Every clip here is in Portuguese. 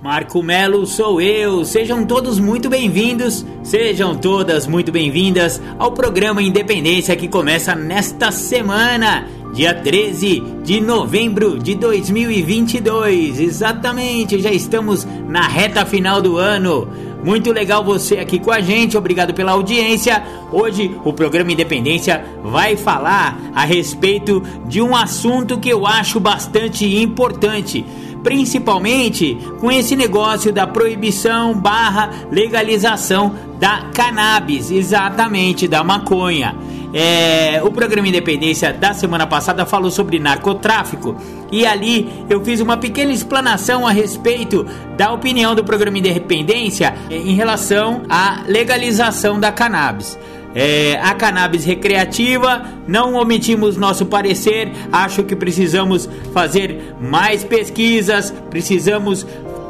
Marco Melo sou eu. Sejam todos muito bem-vindos, sejam todas muito bem-vindas ao programa Independência que começa nesta semana, dia 13 de novembro de 2022. Exatamente, já estamos na reta final do ano. Muito legal você aqui com a gente, obrigado pela audiência. Hoje o programa Independência vai falar a respeito de um assunto que eu acho bastante importante principalmente com esse negócio da proibição barra legalização da cannabis, exatamente da maconha. É, o programa Independência da semana passada falou sobre narcotráfico e ali eu fiz uma pequena explanação a respeito da opinião do programa Independência em relação à legalização da cannabis. É, a cannabis recreativa, não omitimos nosso parecer, acho que precisamos fazer mais pesquisas, precisamos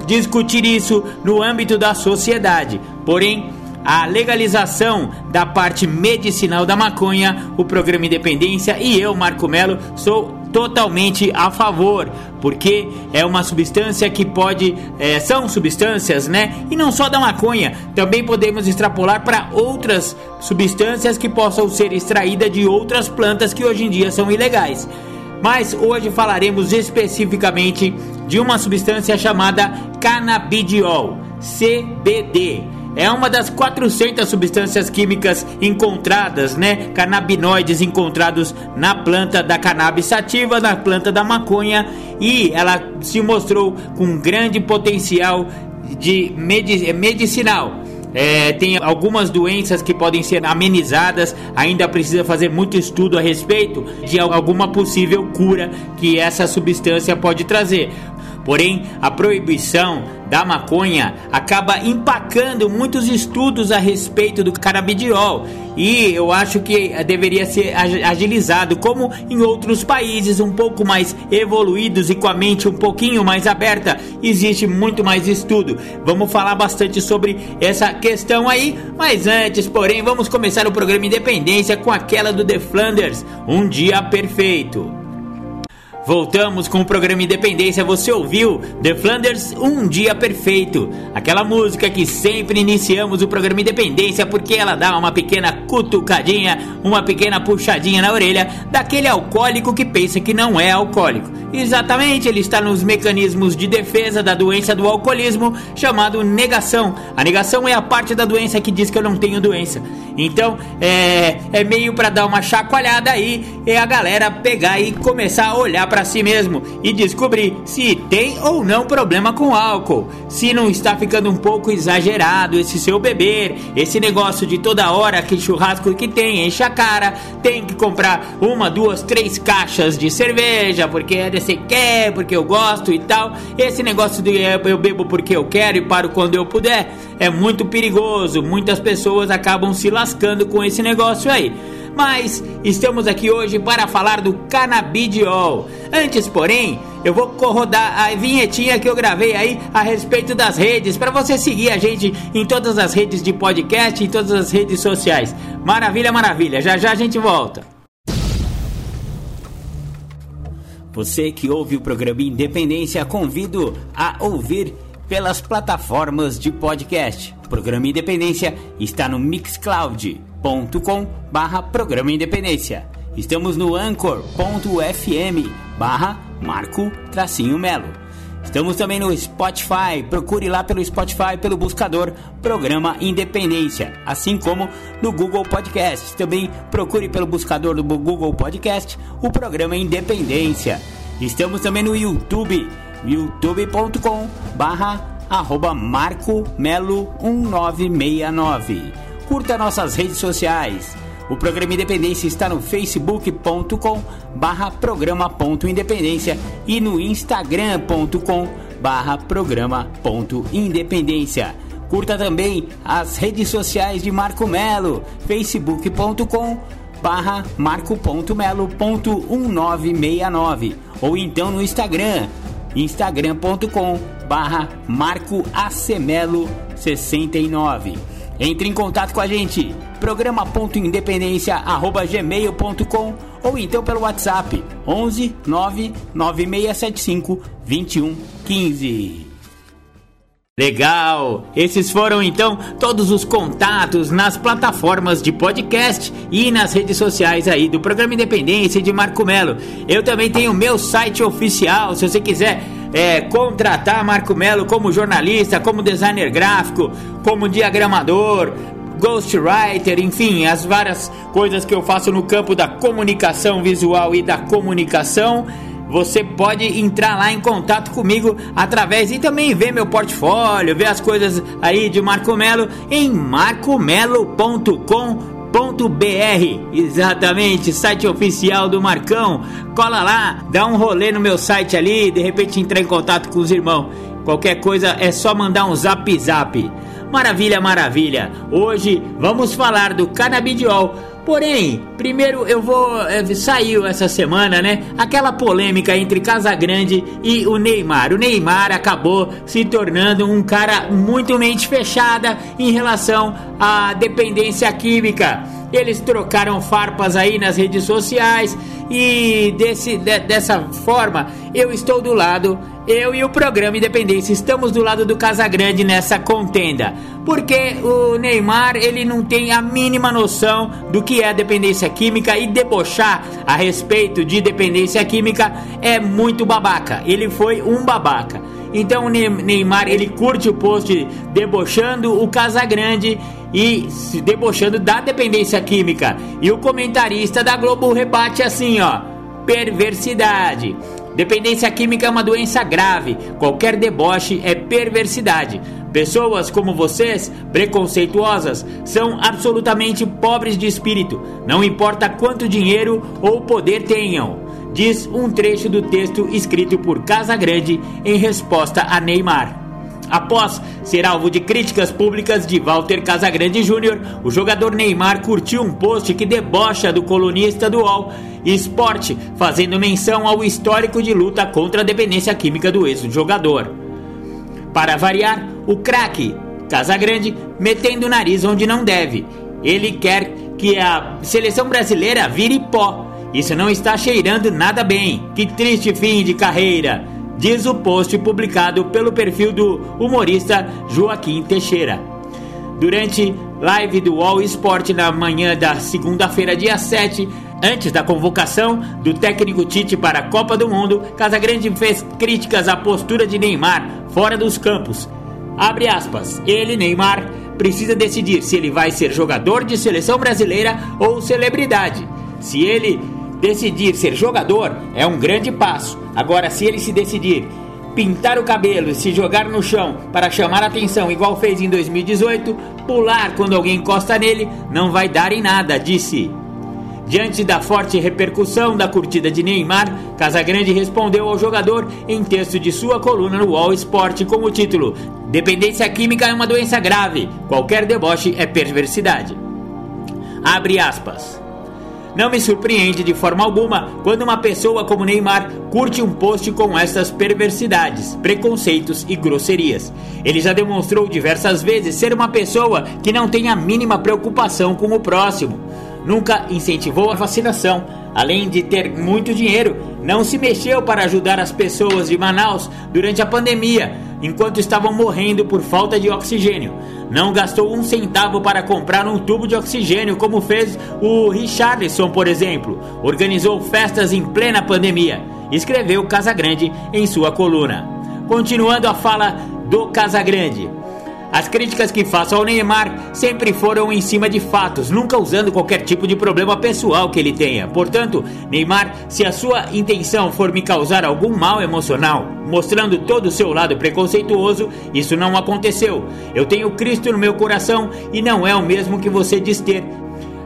discutir isso no âmbito da sociedade. Porém, a legalização da parte medicinal da maconha, o programa Independência e eu, Marco Melo, sou totalmente a favor, porque é uma substância que pode, é, são substâncias, né? E não só da maconha, também podemos extrapolar para outras substâncias que possam ser extraídas de outras plantas que hoje em dia são ilegais. Mas hoje falaremos especificamente de uma substância chamada canabidiol, CBD é uma das 400 substâncias químicas encontradas, né, canabinoides encontrados na planta da cannabis sativa, na planta da maconha, e ela se mostrou com grande potencial de medic medicinal. É, tem algumas doenças que podem ser amenizadas, ainda precisa fazer muito estudo a respeito de alguma possível cura que essa substância pode trazer. Porém, a proibição da maconha acaba empacando muitos estudos a respeito do canabidiol e eu acho que deveria ser agilizado, como em outros países um pouco mais evoluídos e com a mente um pouquinho mais aberta, existe muito mais estudo. Vamos falar bastante sobre essa questão aí, mas antes, porém, vamos começar o programa Independência com aquela do The Flanders, Um Dia Perfeito. Voltamos com o programa Independência. Você ouviu The Flanders Um Dia Perfeito? Aquela música que sempre iniciamos o programa Independência porque ela dá uma pequena cutucadinha, uma pequena puxadinha na orelha daquele alcoólico que pensa que não é alcoólico. Exatamente, ele está nos mecanismos de defesa da doença do alcoolismo chamado negação. A negação é a parte da doença que diz que eu não tenho doença. Então é, é meio para dar uma chacoalhada aí e a galera pegar e começar a olhar para para si mesmo e descobrir se tem ou não problema com álcool, se não está ficando um pouco exagerado esse seu beber, esse negócio de toda hora que churrasco que tem, enche a cara, tem que comprar uma, duas, três caixas de cerveja porque é desse quer, porque eu gosto e tal. Esse negócio de eu bebo porque eu quero e paro quando eu puder é muito perigoso. Muitas pessoas acabam se lascando com esse negócio aí mas estamos aqui hoje para falar do canabidiol. Antes, porém, eu vou rodar a vinhetinha que eu gravei aí a respeito das redes, para você seguir a gente em todas as redes de podcast, em todas as redes sociais. Maravilha, maravilha. Já já a gente volta. Você que ouve o programa Independência, convido a ouvir pelas plataformas de podcast. O programa Independência está no Mixcloud anchor.com barra Programa Independência. Estamos no anchor.fm barra Marco Tracinho Melo. Estamos também no Spotify, procure lá pelo Spotify, pelo buscador Programa Independência, assim como no Google Podcast. Também procure pelo buscador do Google Podcast o Programa Independência. Estamos também no YouTube, youtube.com barra arroba Marco Melo 1969 curta nossas redes sociais. O programa Independência está no facebook.com barra programa.independência e no instagram.com barra programa.independência. Curta também as redes sociais de Marco Melo, facebook.com barra marco.melo.1969 ou então no Instagram, instagram.com barra marcoacemelo69. Entre em contato com a gente, programa.independência.gmail.com ou então pelo WhatsApp 11 99675 2115. Legal! Esses foram então todos os contatos nas plataformas de podcast e nas redes sociais aí do programa Independência de Marco Melo. Eu também tenho meu site oficial, se você quiser é, contratar Marco Melo como jornalista, como designer gráfico, como diagramador, ghostwriter, enfim, as várias coisas que eu faço no campo da comunicação visual e da comunicação você pode entrar lá em contato comigo através e também ver meu portfólio, ver as coisas aí de Marco Melo em marcomelo.com Exatamente, site oficial do Marcão. Cola lá, dá um rolê no meu site ali, de repente entrar em contato com os irmãos. Qualquer coisa é só mandar um zap zap. Maravilha, maravilha. Hoje vamos falar do canabidiol Porém, primeiro eu vou. É, saiu essa semana, né? Aquela polêmica entre Casagrande e o Neymar. O Neymar acabou se tornando um cara muito mente fechada em relação à dependência química. Eles trocaram farpas aí nas redes sociais e desse, de, dessa forma eu estou do lado eu e o programa Independência estamos do lado do Casagrande nessa contenda, porque o Neymar ele não tem a mínima noção do que é dependência química e debochar a respeito de dependência química é muito babaca. Ele foi um babaca. Então o Neymar ele curte o post debochando o Casagrande e se debochando da dependência química. E o comentarista da Globo rebate assim, ó: perversidade. Dependência química é uma doença grave. Qualquer deboche é perversidade. Pessoas como vocês, preconceituosas, são absolutamente pobres de espírito, não importa quanto dinheiro ou poder tenham, diz um trecho do texto escrito por Casagrande em resposta a Neymar. Após ser alvo de críticas públicas de Walter Casagrande Jr., o jogador Neymar curtiu um post que debocha do colunista do UOL Esporte, fazendo menção ao histórico de luta contra a dependência química do ex-jogador. Para variar, o craque Casagrande metendo o nariz onde não deve. Ele quer que a seleção brasileira vire pó. Isso não está cheirando nada bem. Que triste fim de carreira diz o post publicado pelo perfil do humorista Joaquim Teixeira. Durante live do All Sport na manhã da segunda-feira, dia 7, antes da convocação do técnico Tite para a Copa do Mundo, Casagrande fez críticas à postura de Neymar fora dos campos. Abre aspas, ele, Neymar, precisa decidir se ele vai ser jogador de seleção brasileira ou celebridade. Se ele Decidir ser jogador é um grande passo. Agora, se ele se decidir pintar o cabelo e se jogar no chão para chamar atenção, igual fez em 2018, pular quando alguém encosta nele, não vai dar em nada, disse. Diante da forte repercussão da curtida de Neymar, Casagrande respondeu ao jogador em texto de sua coluna no Wall Sport com o título: Dependência química é uma doença grave, qualquer deboche é perversidade. Abre aspas. Não me surpreende de forma alguma quando uma pessoa como Neymar curte um post com essas perversidades, preconceitos e grosserias. Ele já demonstrou diversas vezes ser uma pessoa que não tem a mínima preocupação com o próximo. Nunca incentivou a vacinação, além de ter muito dinheiro, não se mexeu para ajudar as pessoas de Manaus durante a pandemia, enquanto estavam morrendo por falta de oxigênio. Não gastou um centavo para comprar um tubo de oxigênio, como fez o Richardson, por exemplo. Organizou festas em plena pandemia. Escreveu Casagrande em sua coluna. Continuando a fala do Casagrande. As críticas que faço ao Neymar sempre foram em cima de fatos, nunca usando qualquer tipo de problema pessoal que ele tenha. Portanto, Neymar, se a sua intenção for me causar algum mal emocional, mostrando todo o seu lado preconceituoso, isso não aconteceu. Eu tenho Cristo no meu coração e não é o mesmo que você diz ter.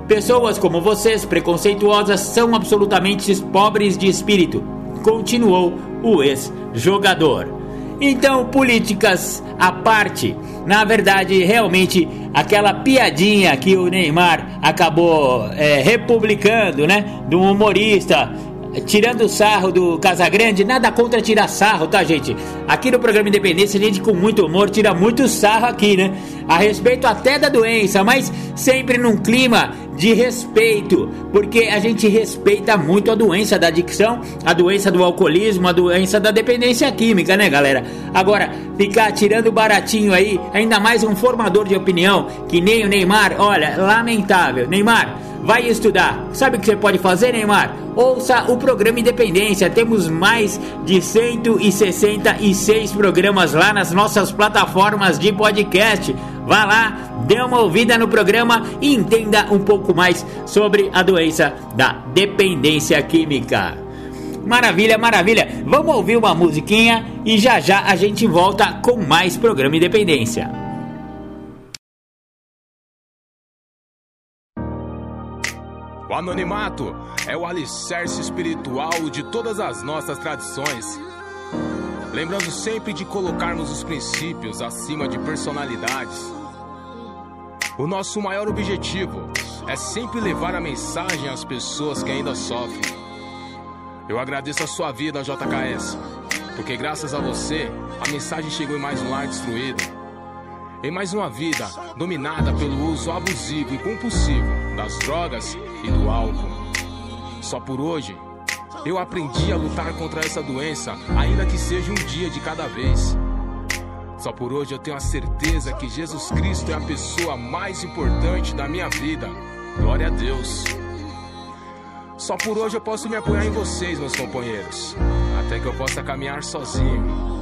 Pessoas como vocês, preconceituosas, são absolutamente pobres de espírito, continuou o ex-jogador. Então, políticas à parte, na verdade, realmente, aquela piadinha que o Neymar acabou é, republicando, né? Do humorista tirando sarro do Casagrande, nada contra tirar sarro, tá, gente? Aqui no programa Independência, a gente com muito humor tira muito sarro aqui, né? A respeito até da doença, mas sempre num clima de respeito, porque a gente respeita muito a doença da adicção, a doença do alcoolismo, a doença da dependência química, né, galera? Agora, ficar tirando baratinho aí, ainda mais um formador de opinião, que nem o Neymar, olha, lamentável. Neymar, vai estudar. Sabe o que você pode fazer, Neymar? Ouça o programa Independência. Temos mais de 166 programas lá nas nossas plataformas de podcast. Vá lá, dê uma ouvida no programa e entenda um pouco mais sobre a doença da dependência química. Maravilha, maravilha. Vamos ouvir uma musiquinha e já já a gente volta com mais programa Independência. O anonimato é o alicerce espiritual de todas as nossas tradições. Lembrando sempre de colocarmos os princípios acima de personalidades. O nosso maior objetivo é sempre levar a mensagem às pessoas que ainda sofrem. Eu agradeço a sua vida, JKS, porque graças a você a mensagem chegou em mais um lar destruído em mais uma vida dominada pelo uso abusivo e compulsivo das drogas e do álcool. Só por hoje, eu aprendi a lutar contra essa doença, ainda que seja um dia de cada vez. Só por hoje eu tenho a certeza que Jesus Cristo é a pessoa mais importante da minha vida. Glória a Deus. Só por hoje eu posso me apoiar em vocês, meus companheiros, até que eu possa caminhar sozinho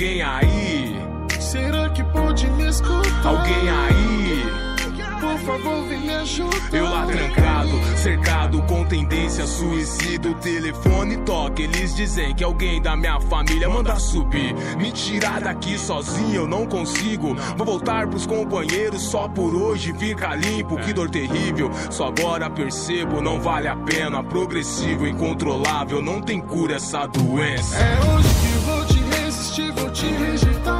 Alguém aí? Será que pode me escutar? Alguém aí? Por favor, vem me ajudar. Eu lá trancado, cercado com tendência a suicídio. O telefone toca, eles dizem que alguém da minha família manda subir. Me tirar daqui sozinho eu não consigo. Vou voltar pros companheiros só por hoje fica limpo. Que dor terrível, só agora percebo, não vale a pena. Progressivo, incontrolável, não tem cura essa doença. É hoje que vou te resistir,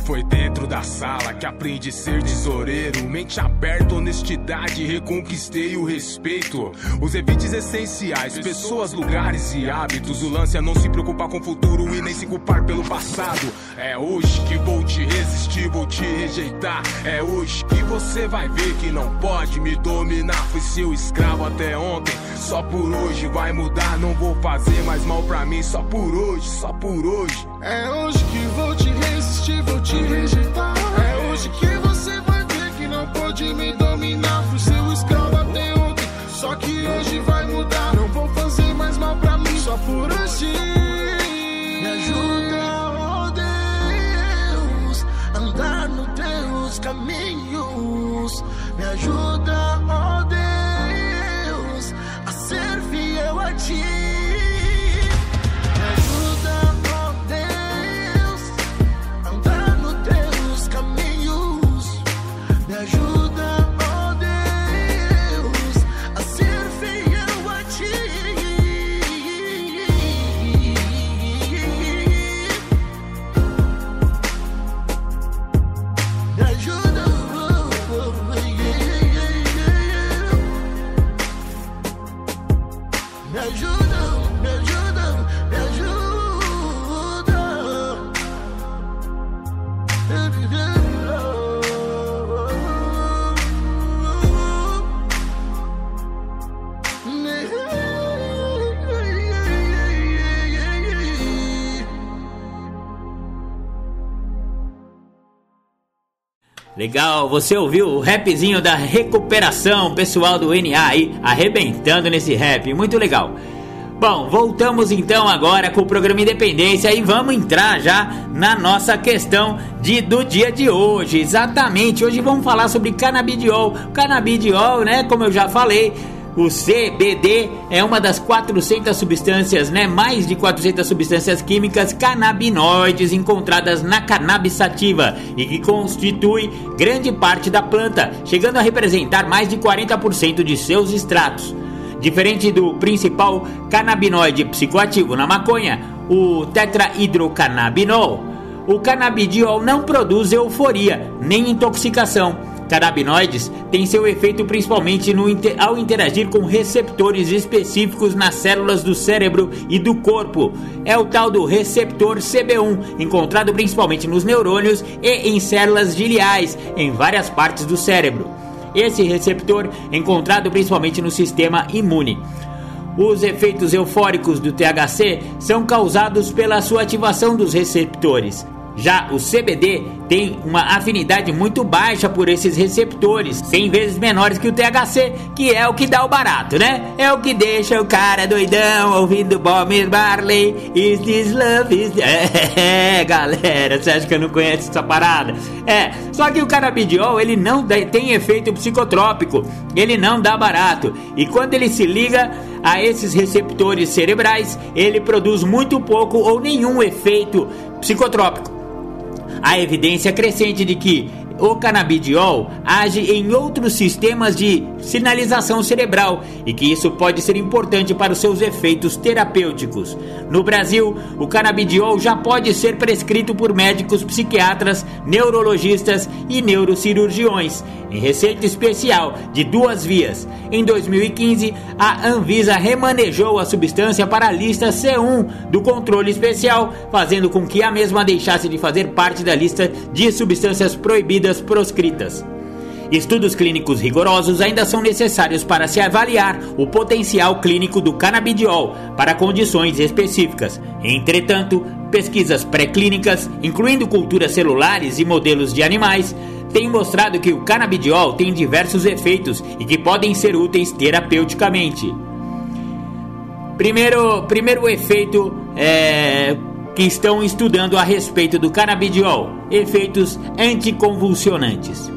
foi dentro da sala que aprendi a ser tesoureiro. Mente aberta, honestidade, reconquistei o respeito. Os evites essenciais, pessoas, lugares e hábitos. O lance é não se preocupar com o futuro e nem se culpar pelo passado. É hoje que vou te resistir, vou te rejeitar. É hoje que você vai ver que não pode me dominar. Fui seu escravo até ontem, só por hoje vai mudar. Não vou fazer mais mal pra mim, só por hoje, só por hoje. É hoje que vou te resistir, vou te rejeitar. Legal, você ouviu o rapzinho da recuperação, pessoal do NA aí arrebentando nesse rap, muito legal. Bom, voltamos então agora com o programa Independência e vamos entrar já na nossa questão de, do dia de hoje. Exatamente, hoje vamos falar sobre canabidiol. Canabidiol, né, como eu já falei, o CBD é uma das 400 substâncias, né, mais de 400 substâncias químicas canabinoides encontradas na cannabis sativa e que constitui grande parte da planta, chegando a representar mais de 40% de seus extratos. Diferente do principal canabinoide psicoativo na maconha, o tetrahidrocannabinol, o canabidiol não produz euforia nem intoxicação. Canabinoides têm seu efeito principalmente no, ao interagir com receptores específicos nas células do cérebro e do corpo. É o tal do receptor CB1, encontrado principalmente nos neurônios e em células giliais em várias partes do cérebro. Esse receptor é encontrado principalmente no sistema imune. Os efeitos eufóricos do THC são causados pela sua ativação dos receptores. Já o CBD tem uma afinidade muito baixa por esses receptores, 100 vezes menores que o THC, que é o que dá o barato, né? É o que deixa o cara doidão ouvindo Bob Marley. Is this love? Is... É, galera, você acha que eu não conheço essa parada? É, só que o canabidiol ele não tem efeito psicotrópico, ele não dá barato. E quando ele se liga a esses receptores cerebrais, ele produz muito pouco ou nenhum efeito psicotrópico. Há evidência crescente de que o canabidiol age em outros sistemas de sinalização cerebral e que isso pode ser importante para os seus efeitos terapêuticos. No Brasil, o canabidiol já pode ser prescrito por médicos psiquiatras, neurologistas e neurocirurgiões, em receita especial de duas vias. Em 2015, a Anvisa remanejou a substância para a lista C1 do controle especial, fazendo com que a mesma deixasse de fazer parte da lista de substâncias proibidas proscritas. Estudos clínicos rigorosos ainda são necessários para se avaliar o potencial clínico do canabidiol para condições específicas. Entretanto, pesquisas pré-clínicas, incluindo culturas celulares e modelos de animais, têm mostrado que o canabidiol tem diversos efeitos e que podem ser úteis terapeuticamente. Primeiro, primeiro efeito é, estão estudando a respeito do canabidiol: efeitos anticonvulsionantes.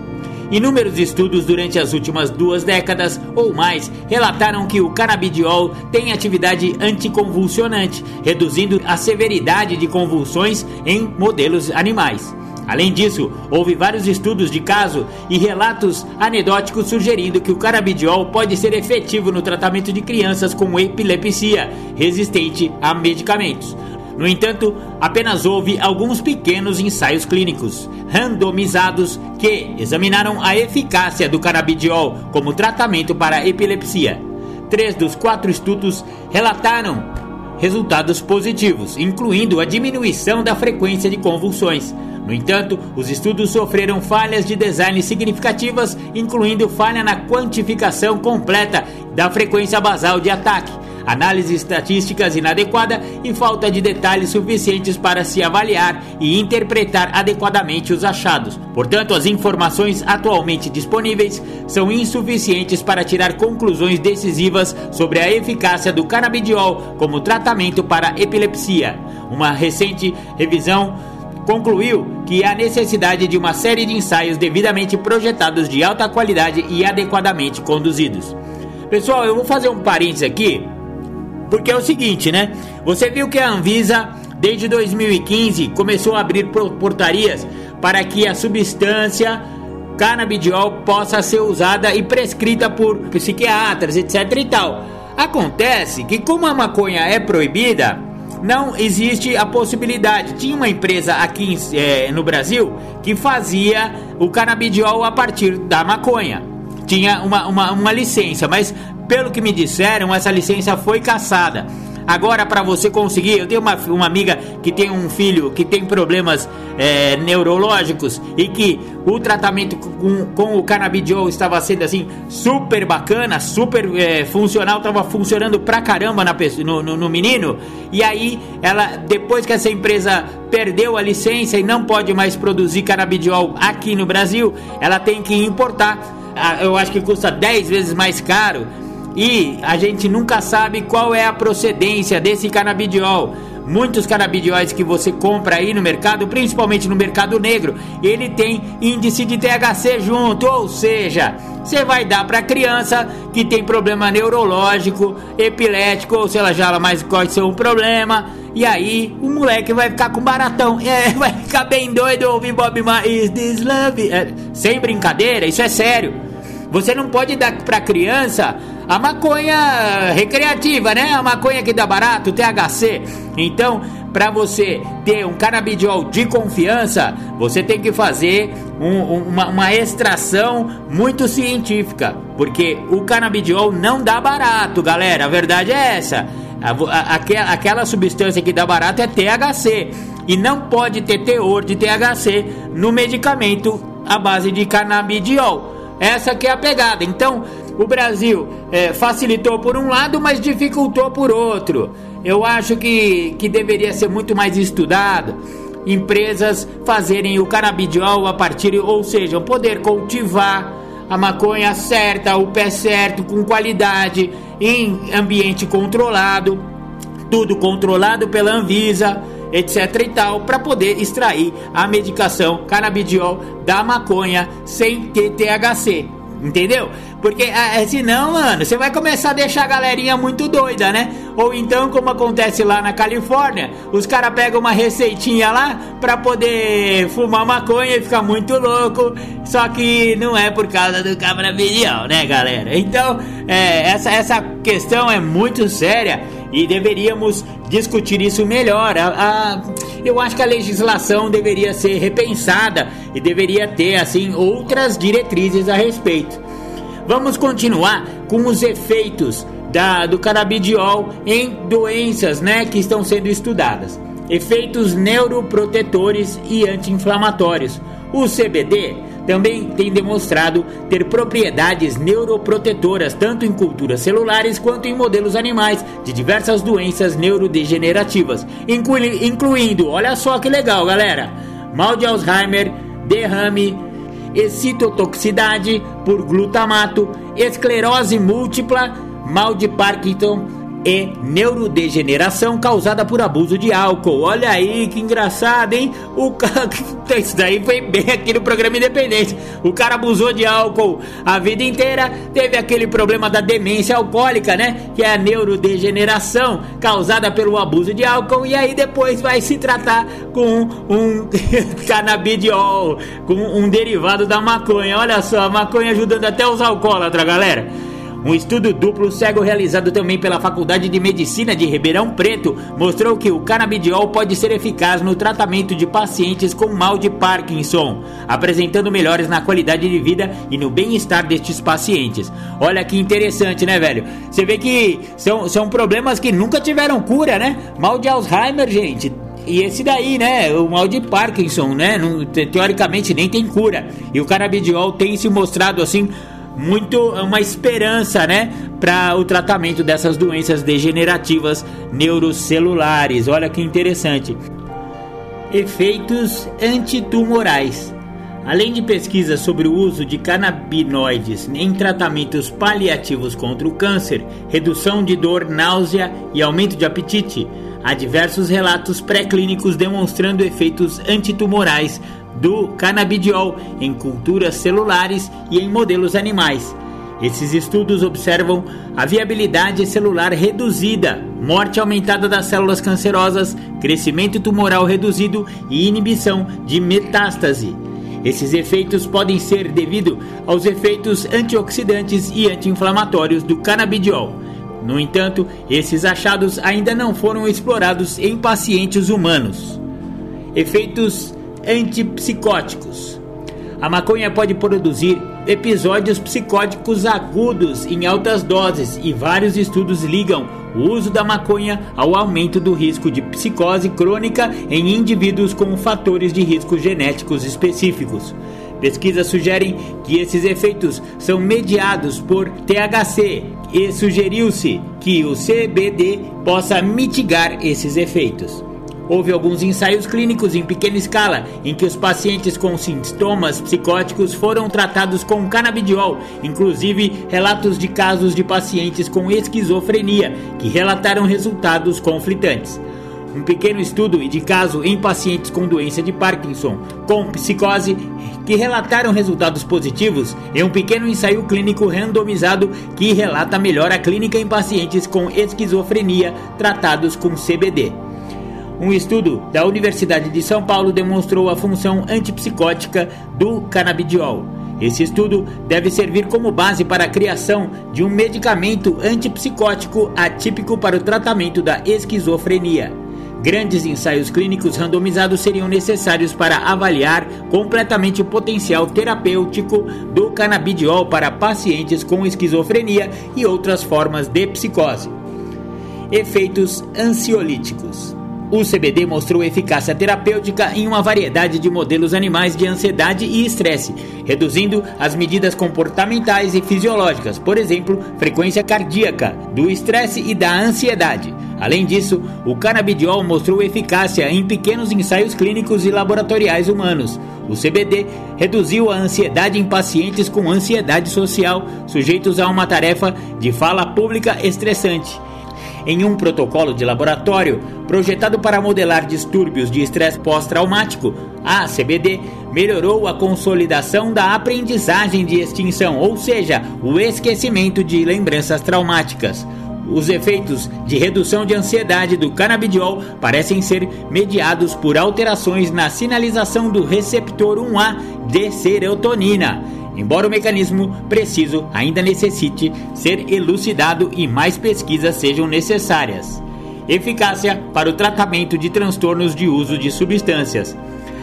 Inúmeros estudos durante as últimas duas décadas ou mais relataram que o canabidiol tem atividade anticonvulsionante, reduzindo a severidade de convulsões em modelos animais. Além disso, houve vários estudos de caso e relatos anedóticos sugerindo que o canabidiol pode ser efetivo no tratamento de crianças com epilepsia resistente a medicamentos. No entanto, apenas houve alguns pequenos ensaios clínicos randomizados que examinaram a eficácia do canabidiol como tratamento para epilepsia. Três dos quatro estudos relataram resultados positivos, incluindo a diminuição da frequência de convulsões. No entanto, os estudos sofreram falhas de design significativas, incluindo falha na quantificação completa da frequência basal de ataque, análise estatísticas inadequada e falta de detalhes suficientes para se avaliar e interpretar adequadamente os achados. Portanto, as informações atualmente disponíveis são insuficientes para tirar conclusões decisivas sobre a eficácia do canabidiol como tratamento para epilepsia. Uma recente revisão concluiu que há necessidade de uma série de ensaios devidamente projetados de alta qualidade e adequadamente conduzidos. Pessoal, eu vou fazer um parênteses aqui, porque é o seguinte, né? Você viu que a Anvisa, desde 2015, começou a abrir portarias para que a substância canabidiol possa ser usada e prescrita por psiquiatras, etc e tal. Acontece que como a maconha é proibida, não existe a possibilidade. Tinha uma empresa aqui é, no Brasil que fazia o canabidiol a partir da maconha. Tinha uma, uma, uma licença, mas pelo que me disseram, essa licença foi cassada. Agora, para você conseguir, eu tenho uma, uma amiga que tem um filho que tem problemas é, neurológicos e que o tratamento com, com o canabidiol estava sendo assim super bacana, super é, funcional, estava funcionando pra caramba na, no, no, no menino. E aí, ela, depois que essa empresa perdeu a licença e não pode mais produzir canabidiol aqui no Brasil, ela tem que importar. Eu acho que custa 10 vezes mais caro e a gente nunca sabe qual é a procedência desse canabidiol. Muitos canabidióis que você compra aí no mercado, principalmente no mercado negro, ele tem índice de THC junto, ou seja, você vai dar para criança que tem problema neurológico, epilético, ou sei lá já mais qual ser um problema, e aí o moleque vai ficar com baratão, é, vai ficar bem doido ouvir Bob Marley, Is This Love? É, sem brincadeira, isso é sério. Você não pode dar para criança a maconha recreativa, né? A maconha que dá barato, THC. Então, para você ter um canabidiol de confiança, você tem que fazer um, uma, uma, extração muito científica, porque o canabidiol não dá barato, galera. A verdade é essa. Aquela, aquela substância que dá barato é THC e não pode ter teor de THC no medicamento à base de canabidiol. Essa que é a pegada. Então, o Brasil é, facilitou por um lado, mas dificultou por outro. Eu acho que, que deveria ser muito mais estudado. Empresas fazerem o canabidiol a partir, ou seja, poder cultivar a maconha certa, o pé certo, com qualidade, em ambiente controlado, tudo controlado pela Anvisa, etc e tal, para poder extrair a medicação canabidiol da maconha sem ter THC. Entendeu? Porque é, senão, mano, você vai começar a deixar a galerinha muito doida, né? Ou então, como acontece lá na Califórnia, os caras pegam uma receitinha lá pra poder fumar maconha e ficar muito louco. Só que não é por causa do canabidiol, né, galera? Então, é, essa, essa questão é muito séria e deveríamos discutir isso melhor. A, a, eu acho que a legislação deveria ser repensada e deveria ter assim outras diretrizes a respeito. Vamos continuar com os efeitos da, do canabidiol em doenças né, que estão sendo estudadas. Efeitos neuroprotetores e anti-inflamatórios. O CBD também tem demonstrado ter propriedades neuroprotetoras tanto em culturas celulares quanto em modelos animais de diversas doenças neurodegenerativas, incluindo, olha só que legal, galera, mal de Alzheimer, derrame, excitotoxicidade por glutamato, esclerose múltipla, mal de Parkinson e neurodegeneração causada por abuso de álcool. Olha aí que engraçado, hein? O cara. Isso daí foi bem aqui no programa Independente. O cara abusou de álcool a vida inteira, teve aquele problema da demência alcoólica, né? Que é a neurodegeneração causada pelo abuso de álcool. E aí depois vai se tratar com um canabidiol, com um derivado da maconha. Olha só, a maconha ajudando até os alcoólatras, galera. Um estudo duplo cego realizado também pela Faculdade de Medicina de Ribeirão Preto mostrou que o canabidiol pode ser eficaz no tratamento de pacientes com mal de Parkinson, apresentando melhores na qualidade de vida e no bem-estar destes pacientes. Olha que interessante, né, velho? Você vê que são, são problemas que nunca tiveram cura, né? Mal de Alzheimer, gente, e esse daí, né, o mal de Parkinson, né, teoricamente nem tem cura. E o canabidiol tem se mostrado assim muito uma esperança, né, para o tratamento dessas doenças degenerativas neurocelulares. Olha que interessante. Efeitos antitumorais. Além de pesquisas sobre o uso de canabinoides em tratamentos paliativos contra o câncer, redução de dor, náusea e aumento de apetite, há diversos relatos pré-clínicos demonstrando efeitos antitumorais do canabidiol em culturas celulares e em modelos animais. Esses estudos observam a viabilidade celular reduzida, morte aumentada das células cancerosas, crescimento tumoral reduzido e inibição de metástase. Esses efeitos podem ser devido aos efeitos antioxidantes e anti-inflamatórios do canabidiol. No entanto, esses achados ainda não foram explorados em pacientes humanos. Efeitos antipsicóticos. A maconha pode produzir episódios psicóticos agudos em altas doses e vários estudos ligam o uso da maconha ao aumento do risco de psicose crônica em indivíduos com fatores de risco genéticos específicos. Pesquisas sugerem que esses efeitos são mediados por THC e sugeriu-se que o CBD possa mitigar esses efeitos. Houve alguns ensaios clínicos em pequena escala em que os pacientes com sintomas psicóticos foram tratados com canabidiol, inclusive relatos de casos de pacientes com esquizofrenia que relataram resultados conflitantes. Um pequeno estudo de caso em pacientes com doença de Parkinson com psicose que relataram resultados positivos e um pequeno ensaio clínico randomizado que relata melhora clínica em pacientes com esquizofrenia tratados com CBD. Um estudo da Universidade de São Paulo demonstrou a função antipsicótica do canabidiol. Esse estudo deve servir como base para a criação de um medicamento antipsicótico atípico para o tratamento da esquizofrenia. Grandes ensaios clínicos randomizados seriam necessários para avaliar completamente o potencial terapêutico do canabidiol para pacientes com esquizofrenia e outras formas de psicose. Efeitos ansiolíticos. O CBD mostrou eficácia terapêutica em uma variedade de modelos animais de ansiedade e estresse, reduzindo as medidas comportamentais e fisiológicas, por exemplo, frequência cardíaca, do estresse e da ansiedade. Além disso, o canabidiol mostrou eficácia em pequenos ensaios clínicos e laboratoriais humanos. O CBD reduziu a ansiedade em pacientes com ansiedade social sujeitos a uma tarefa de fala pública estressante em um protocolo de laboratório projetado para modelar distúrbios de estresse pós-traumático, a CBD melhorou a consolidação da aprendizagem de extinção, ou seja, o esquecimento de lembranças traumáticas. Os efeitos de redução de ansiedade do canabidiol parecem ser mediados por alterações na sinalização do receptor 1A de serotonina embora o mecanismo preciso ainda necessite ser elucidado e mais pesquisas sejam necessárias. Eficácia para o tratamento de transtornos de uso de substâncias.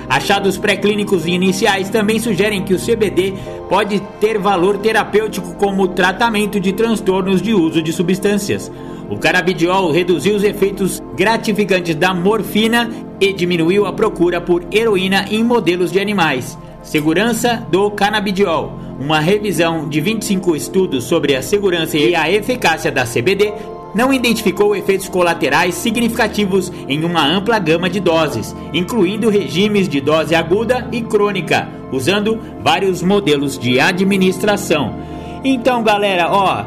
Achados pré-clínicos iniciais também sugerem que o CBD pode ter valor terapêutico como tratamento de transtornos de uso de substâncias. O canabidiol reduziu os efeitos gratificantes da morfina e diminuiu a procura por heroína em modelos de animais. Segurança do canabidiol. Uma revisão de 25 estudos sobre a segurança e a eficácia da CBD não identificou efeitos colaterais significativos em uma ampla gama de doses, incluindo regimes de dose aguda e crônica, usando vários modelos de administração. Então, galera, ó,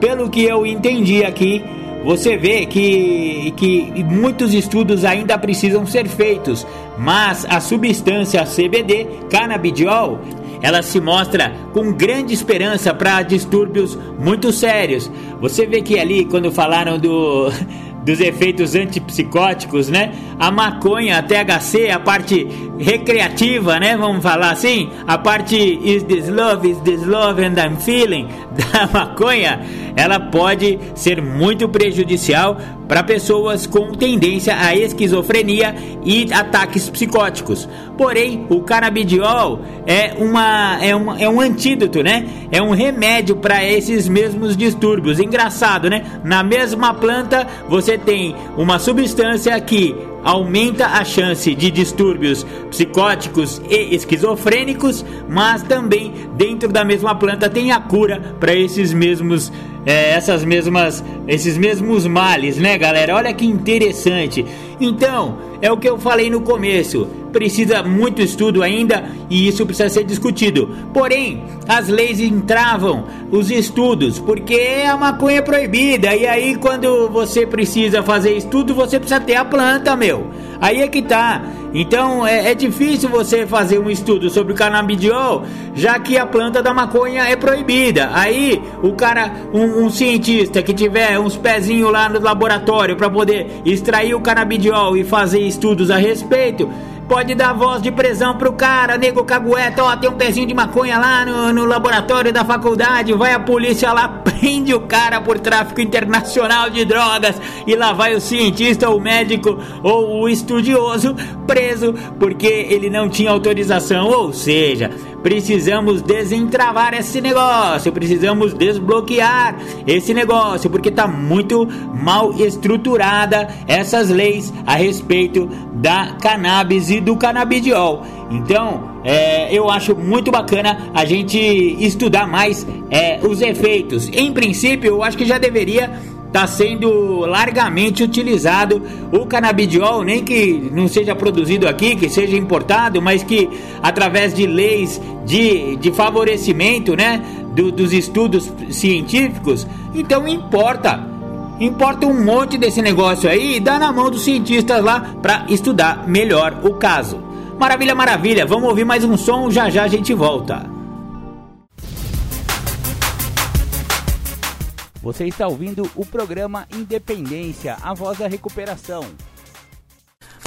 pelo que eu entendi aqui, você vê que, que muitos estudos ainda precisam ser feitos, mas a substância CBD, canabidiol, ela se mostra com grande esperança para distúrbios muito sérios. Você vê que ali, quando falaram do, dos efeitos antipsicóticos, né? A maconha, a THC, a parte recreativa, né? Vamos falar assim, a parte is this love, is this love and I'm feeling da maconha, ela pode ser muito prejudicial para pessoas com tendência à esquizofrenia e ataques psicóticos. Porém, o canabidiol é, uma, é, uma, é um antídoto, né? É um remédio para esses mesmos distúrbios. Engraçado, né? Na mesma planta você tem uma substância que aumenta a chance de distúrbios psicóticos e esquizofrênicos, mas também dentro da mesma planta tem a cura para esses mesmos é, essas mesmas esses mesmos males, né, galera? Olha que interessante. Então, é o que eu falei no começo. Precisa muito estudo ainda e isso precisa ser discutido. Porém, as leis entravam os estudos porque a maconha é proibida. E aí, quando você precisa fazer estudo, você precisa ter a planta, meu. Aí é que tá. Então é, é, difícil você fazer um estudo sobre o canabidiol, já que a planta da maconha é proibida. Aí o cara, um, um cientista que tiver uns pezinhos lá no laboratório para poder extrair o canabidiol e fazer estudos a respeito, pode dar voz de prisão pro cara, nego cagueta, ó, tem um pezinho de maconha lá no, no laboratório da faculdade, vai a polícia lá, prende o cara por tráfico internacional de drogas e lá vai o cientista, o médico ou o estudioso preso porque ele não tinha autorização. Ou seja, precisamos desentravar esse negócio, precisamos desbloquear esse negócio porque está muito mal estruturada essas leis a respeito da cannabis e do canabidiol. Então, é, eu acho muito bacana a gente estudar mais é, os efeitos. Em princípio, eu acho que já deveria estar tá sendo largamente utilizado o canabidiol, nem que não seja produzido aqui, que seja importado, mas que através de leis de, de favorecimento né, do, dos estudos científicos, então importa. Importa um monte desse negócio aí e dá na mão dos cientistas lá para estudar melhor o caso. Maravilha, maravilha. Vamos ouvir mais um som, já já a gente volta. Você está ouvindo o programa Independência, a voz da recuperação.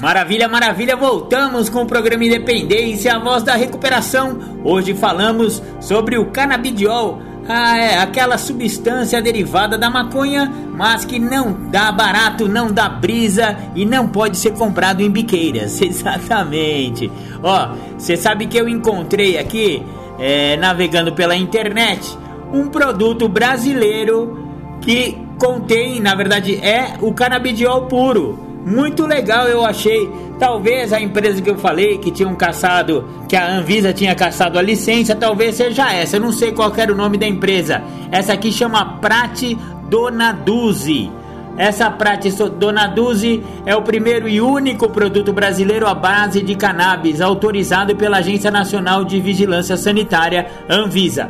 Maravilha, maravilha, voltamos com o programa Independência, a voz da recuperação. Hoje falamos sobre o canabidiol, ah, é, aquela substância derivada da maconha, mas que não dá barato, não dá brisa e não pode ser comprado em biqueiras. Exatamente. Ó, você sabe que eu encontrei aqui, é, navegando pela internet, um produto brasileiro que contém, na verdade, é o canabidiol puro. Muito legal eu achei. Talvez a empresa que eu falei que tinham caçado, que a Anvisa tinha caçado a licença, talvez seja essa. Eu não sei qual era o nome da empresa. Essa aqui chama Prate Donaduzi. Essa Prate Donaduzi é o primeiro e único produto brasileiro à base de cannabis autorizado pela Agência Nacional de Vigilância Sanitária, Anvisa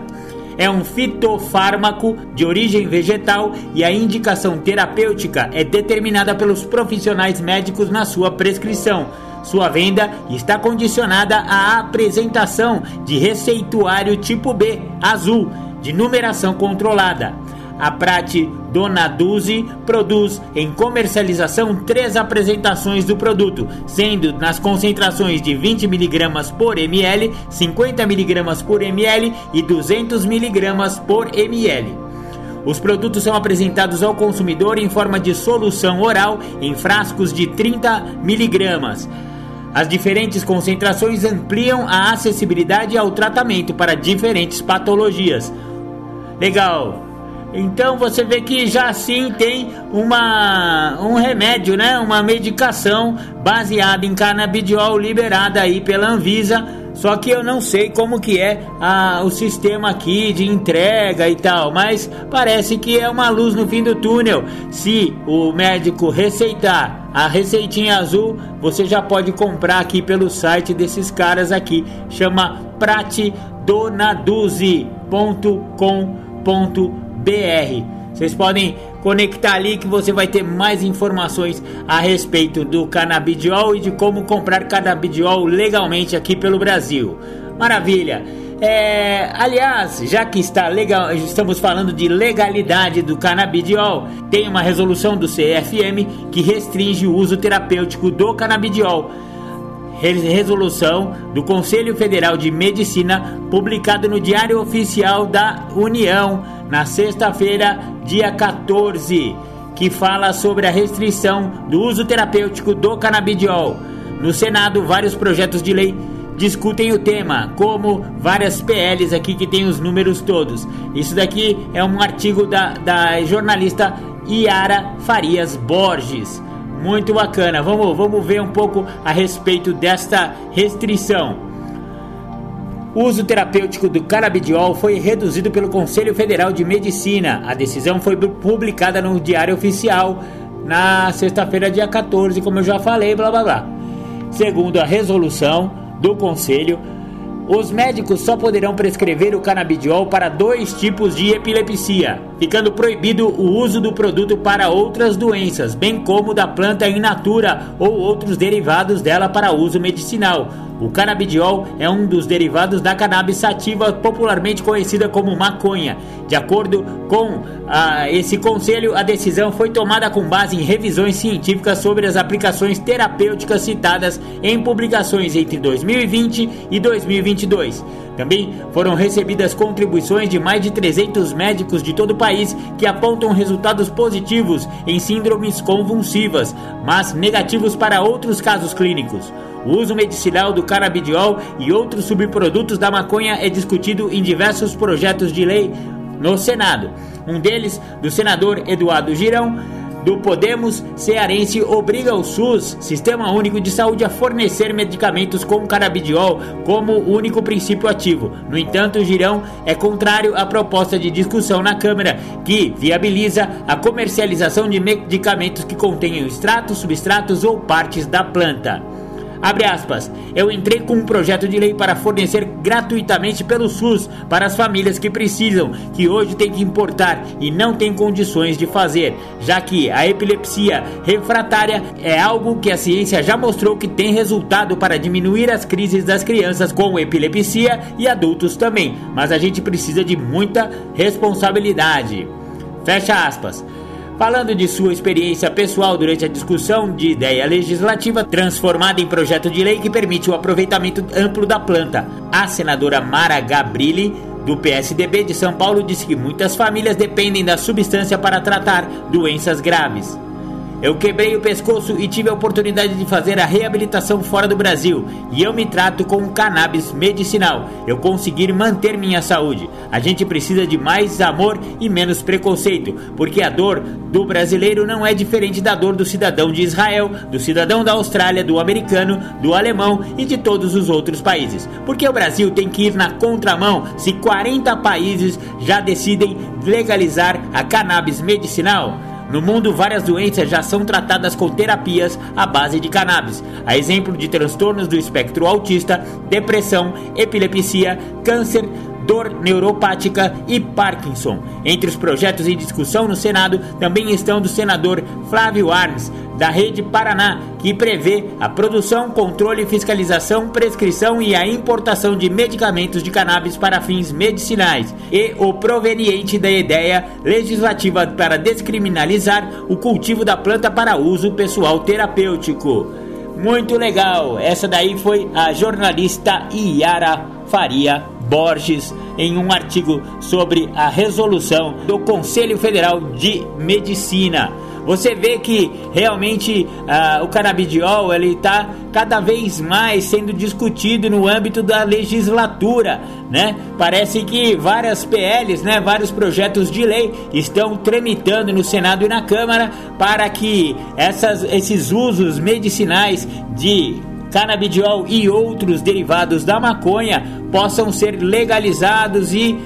é um fitofármaco de origem vegetal e a indicação terapêutica é determinada pelos profissionais médicos na sua prescrição. Sua venda está condicionada à apresentação de receituário tipo B azul de numeração controlada. A Prate Donaduzi produz em comercialização três apresentações do produto, sendo nas concentrações de 20 mg por ml, 50 mg por ml e 200 mg por ml. Os produtos são apresentados ao consumidor em forma de solução oral em frascos de 30 miligramas. As diferentes concentrações ampliam a acessibilidade ao tratamento para diferentes patologias. Legal! Então você vê que já sim tem uma, um remédio, né? Uma medicação baseada em canabidiol liberada aí pela Anvisa. Só que eu não sei como que é a, o sistema aqui de entrega e tal, mas parece que é uma luz no fim do túnel. Se o médico receitar a receitinha azul, você já pode comprar aqui pelo site desses caras aqui, chama pratidonaduzi.com.br BR. Vocês podem conectar ali que você vai ter mais informações a respeito do canabidiol e de como comprar canabidiol legalmente aqui pelo Brasil. Maravilha! É, aliás, já que está legal, estamos falando de legalidade do canabidiol, tem uma resolução do CFM que restringe o uso terapêutico do canabidiol resolução do Conselho Federal de Medicina, publicado no Diário Oficial da União, na sexta-feira, dia 14, que fala sobre a restrição do uso terapêutico do canabidiol. No Senado, vários projetos de lei discutem o tema, como várias PLs aqui que tem os números todos. Isso daqui é um artigo da, da jornalista Iara Farias Borges. Muito bacana. Vamos, vamos ver um pouco a respeito desta restrição. O uso terapêutico do canabidiol foi reduzido pelo Conselho Federal de Medicina. A decisão foi publicada no Diário Oficial na sexta-feira, dia 14, como eu já falei, blá blá blá. Segundo a resolução do Conselho, os médicos só poderão prescrever o canabidiol para dois tipos de epilepsia, ficando proibido o uso do produto para outras doenças, bem como da planta in natura ou outros derivados dela para uso medicinal. O canabidiol é um dos derivados da cannabis sativa, popularmente conhecida como maconha. De acordo com ah, esse conselho, a decisão foi tomada com base em revisões científicas sobre as aplicações terapêuticas citadas em publicações entre 2020 e 2022. Também foram recebidas contribuições de mais de 300 médicos de todo o país país que apontam resultados positivos em síndromes convulsivas, mas negativos para outros casos clínicos. O uso medicinal do canabidiol e outros subprodutos da maconha é discutido em diversos projetos de lei no Senado. Um deles, do senador Eduardo Girão, do Podemos cearense obriga o SUS, Sistema Único de Saúde, a fornecer medicamentos com canabidiol como único princípio ativo. No entanto, o Girão é contrário à proposta de discussão na Câmara, que viabiliza a comercialização de medicamentos que contenham extratos, substratos ou partes da planta. Abre aspas. Eu entrei com um projeto de lei para fornecer gratuitamente pelo SUS para as famílias que precisam, que hoje têm que importar e não têm condições de fazer, já que a epilepsia refratária é algo que a ciência já mostrou que tem resultado para diminuir as crises das crianças com epilepsia e adultos também, mas a gente precisa de muita responsabilidade. Fecha aspas. Falando de sua experiência pessoal durante a discussão de ideia legislativa transformada em projeto de lei que permite o aproveitamento amplo da planta, a senadora Mara Gabrilli do PSDB de São Paulo disse que muitas famílias dependem da substância para tratar doenças graves. Eu quebrei o pescoço e tive a oportunidade de fazer a reabilitação fora do Brasil. E eu me trato com cannabis medicinal. Eu consegui manter minha saúde. A gente precisa de mais amor e menos preconceito, porque a dor do brasileiro não é diferente da dor do cidadão de Israel, do cidadão da Austrália, do americano, do alemão e de todos os outros países. Porque o Brasil tem que ir na contramão se 40 países já decidem legalizar a cannabis medicinal. No mundo, várias doenças já são tratadas com terapias à base de cannabis, a exemplo de transtornos do espectro autista, depressão, epilepsia, câncer, dor neuropática e Parkinson. Entre os projetos em discussão no Senado também estão do senador Flávio Arnes, da Rede Paraná, que prevê a produção, controle, fiscalização, prescrição e a importação de medicamentos de cannabis para fins medicinais, e o proveniente da ideia legislativa para descriminalizar o cultivo da planta para uso pessoal terapêutico. Muito legal! Essa daí foi a jornalista Iara Faria Borges em um artigo sobre a resolução do Conselho Federal de Medicina. Você vê que realmente uh, o canabidiol ele está cada vez mais sendo discutido no âmbito da legislatura, né? Parece que várias PLs, né, vários projetos de lei estão tramitando no Senado e na Câmara para que essas, esses usos medicinais de canabidiol e outros derivados da maconha possam ser legalizados e,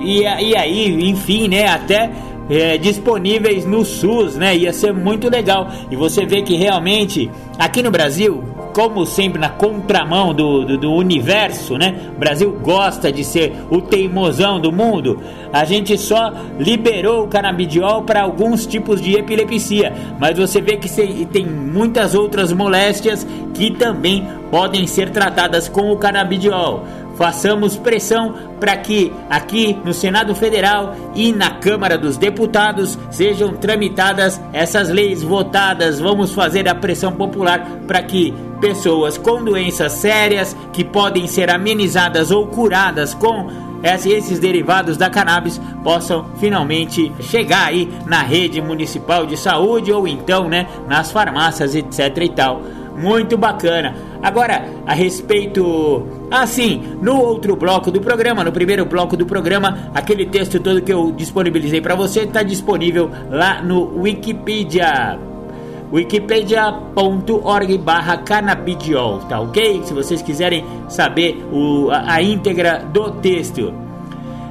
e, e aí, enfim, né, até é, disponíveis no SUS, né? Ia ser muito legal. E você vê que realmente aqui no Brasil, como sempre na contramão do, do, do, universo, né? O Brasil gosta de ser o teimosão do mundo. A gente só liberou o canabidiol para alguns tipos de epilepsia, mas você vê que tem muitas outras moléstias que também podem ser tratadas com o canabidiol façamos pressão para que aqui no Senado Federal e na Câmara dos Deputados sejam tramitadas essas leis votadas. Vamos fazer a pressão popular para que pessoas com doenças sérias que podem ser amenizadas ou curadas com esses derivados da cannabis possam finalmente chegar aí na rede municipal de saúde ou então, né, nas farmácias, etc e tal. Muito bacana. Agora, a respeito. Assim, no outro bloco do programa, no primeiro bloco do programa, aquele texto todo que eu disponibilizei para você está disponível lá no Wikipedia wikipedia.org barra canabidiol, tá ok? Se vocês quiserem saber o, a, a íntegra do texto.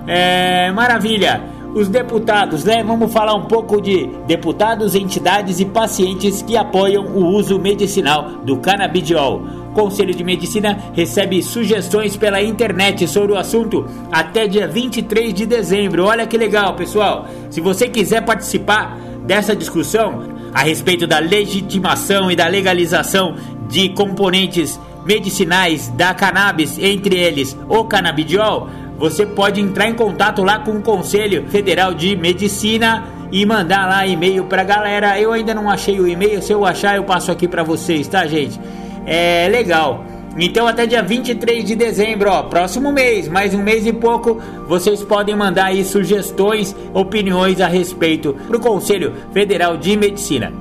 É, maravilha! Os deputados, né? Vamos falar um pouco de deputados, entidades e pacientes que apoiam o uso medicinal do canabidiol. Conselho de Medicina recebe sugestões pela internet sobre o assunto até dia 23 de dezembro. Olha que legal, pessoal. Se você quiser participar dessa discussão a respeito da legitimação e da legalização de componentes medicinais da cannabis, entre eles o canabidiol, você pode entrar em contato lá com o Conselho Federal de Medicina e mandar lá e-mail pra galera. Eu ainda não achei o e-mail, se eu achar eu passo aqui para vocês, tá, gente? É legal. Então até dia 23 de dezembro, ó, próximo mês, mais um mês e pouco, vocês podem mandar aí sugestões, opiniões a respeito para o Conselho Federal de Medicina.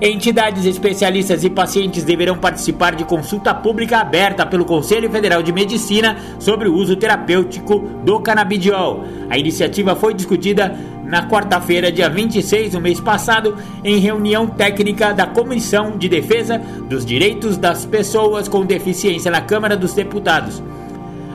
Entidades especialistas e pacientes deverão participar de consulta pública aberta pelo Conselho Federal de Medicina sobre o uso terapêutico do canabidiol. A iniciativa foi discutida na quarta-feira, dia 26 do mês passado, em reunião técnica da Comissão de Defesa dos Direitos das Pessoas com Deficiência na Câmara dos Deputados.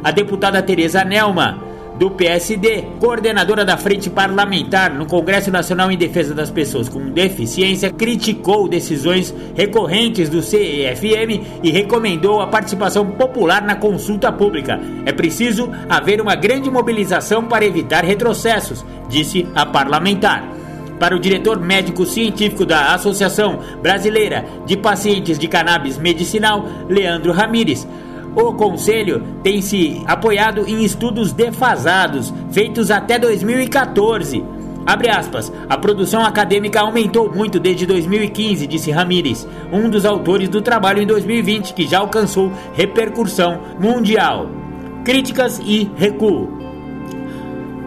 A deputada Tereza Nelma do PSD, coordenadora da Frente Parlamentar no Congresso Nacional em Defesa das Pessoas com Deficiência, criticou decisões recorrentes do CEFM e recomendou a participação popular na consulta pública. É preciso haver uma grande mobilização para evitar retrocessos, disse a parlamentar para o diretor médico científico da Associação Brasileira de Pacientes de Cannabis Medicinal, Leandro Ramires. O Conselho tem se apoiado em estudos defasados, feitos até 2014. Abre aspas, a produção acadêmica aumentou muito desde 2015, disse Ramírez, um dos autores do trabalho em 2020 que já alcançou repercussão mundial. Críticas e recuo.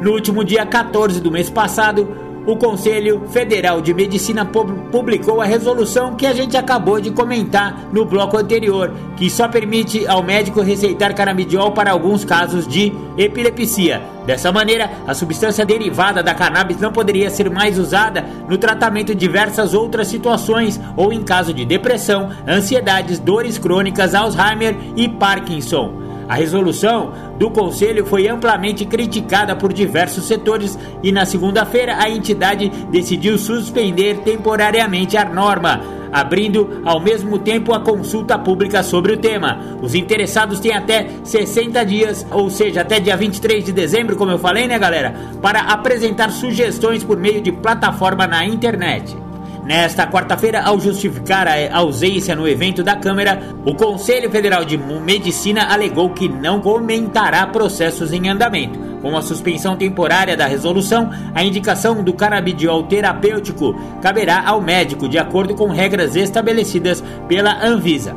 No último dia 14 do mês passado, o Conselho Federal de Medicina publicou a resolução que a gente acabou de comentar no bloco anterior, que só permite ao médico receitar canabidiol para alguns casos de epilepsia. Dessa maneira, a substância derivada da cannabis não poderia ser mais usada no tratamento de diversas outras situações ou em caso de depressão, ansiedades, dores crônicas, Alzheimer e Parkinson. A resolução do Conselho foi amplamente criticada por diversos setores e na segunda-feira a entidade decidiu suspender temporariamente a norma, abrindo ao mesmo tempo a consulta pública sobre o tema. Os interessados têm até 60 dias, ou seja, até dia 23 de dezembro, como eu falei, né, galera, para apresentar sugestões por meio de plataforma na internet. Nesta quarta-feira, ao justificar a ausência no evento da Câmara, o Conselho Federal de Medicina alegou que não comentará processos em andamento. Com a suspensão temporária da resolução, a indicação do canabidiol terapêutico caberá ao médico, de acordo com regras estabelecidas pela Anvisa.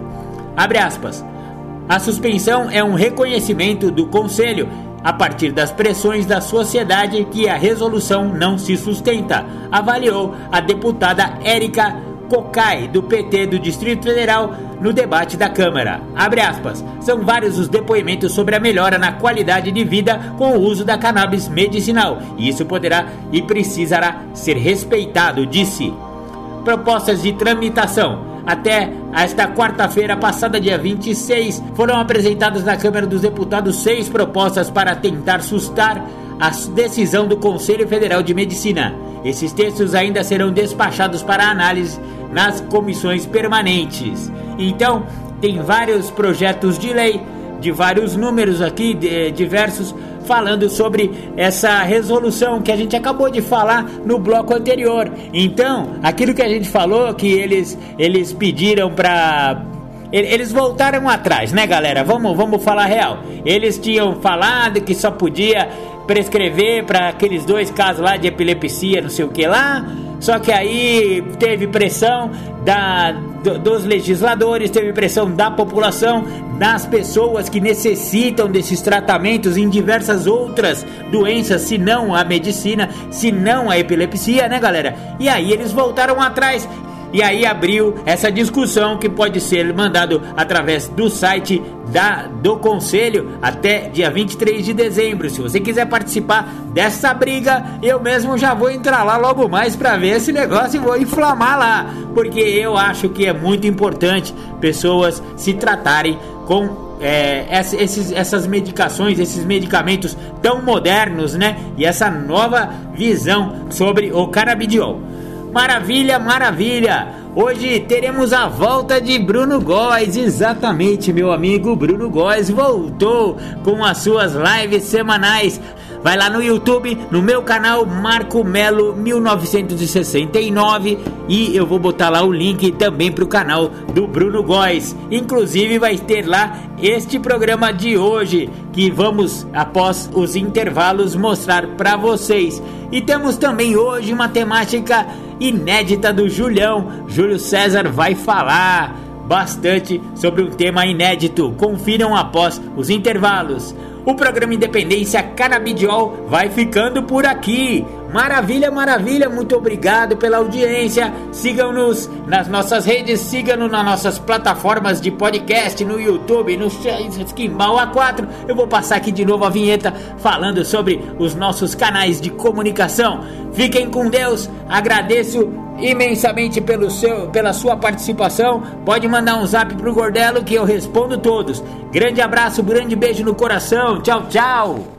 Abre aspas. A suspensão é um reconhecimento do Conselho a partir das pressões da sociedade que a resolução não se sustenta, avaliou a deputada Érica Cocai, do PT do Distrito Federal, no debate da Câmara. Aspas, São vários os depoimentos sobre a melhora na qualidade de vida com o uso da cannabis medicinal, e isso poderá e precisará ser respeitado, disse. Propostas de tramitação. Até esta quarta-feira passada, dia 26, foram apresentadas na Câmara dos Deputados seis propostas para tentar sustar a decisão do Conselho Federal de Medicina. Esses textos ainda serão despachados para análise nas comissões permanentes. Então, tem vários projetos de lei de vários números aqui, de, diversos, falando sobre essa resolução que a gente acabou de falar no bloco anterior. Então, aquilo que a gente falou, que eles, eles pediram para eles voltaram atrás, né, galera? Vamos, vamos falar real. Eles tinham falado que só podia prescrever para aqueles dois casos lá de epilepsia, não sei o que lá. Só que aí teve pressão da, do, dos legisladores, teve pressão da população, das pessoas que necessitam desses tratamentos em diversas outras doenças, se não a medicina, se não a epilepsia, né, galera? E aí eles voltaram atrás e aí abriu essa discussão que pode ser mandado através do site da, do Conselho até dia 23 de dezembro. Se você quiser participar dessa briga, eu mesmo já vou entrar lá logo mais para ver esse negócio e vou inflamar lá, porque eu acho que é muito importante pessoas se tratarem com é, esses, essas medicações, esses medicamentos tão modernos, né? E essa nova visão sobre o canabidiol. Maravilha, maravilha! Hoje teremos a volta de Bruno Góes, exatamente, meu amigo Bruno Góes voltou com as suas lives semanais. Vai lá no YouTube, no meu canal Marco Melo 1969 e eu vou botar lá o link também para o canal do Bruno Góes. Inclusive vai ter lá este programa de hoje que vamos após os intervalos mostrar para vocês. E temos também hoje uma temática inédita do Julião. Júlio César vai falar bastante sobre um tema inédito. Confiram após os intervalos. O programa Independência Canabidiol vai ficando por aqui. Maravilha, maravilha, muito obrigado pela audiência. Sigam-nos nas nossas redes, sigam-nos nas nossas plataformas de podcast, no YouTube, no Skimbal A4. Eu vou passar aqui de novo a vinheta falando sobre os nossos canais de comunicação. Fiquem com Deus, agradeço imensamente pelo seu, pela sua participação. Pode mandar um zap pro Gordelo que eu respondo todos. Grande abraço, grande beijo no coração. Tchau, tchau.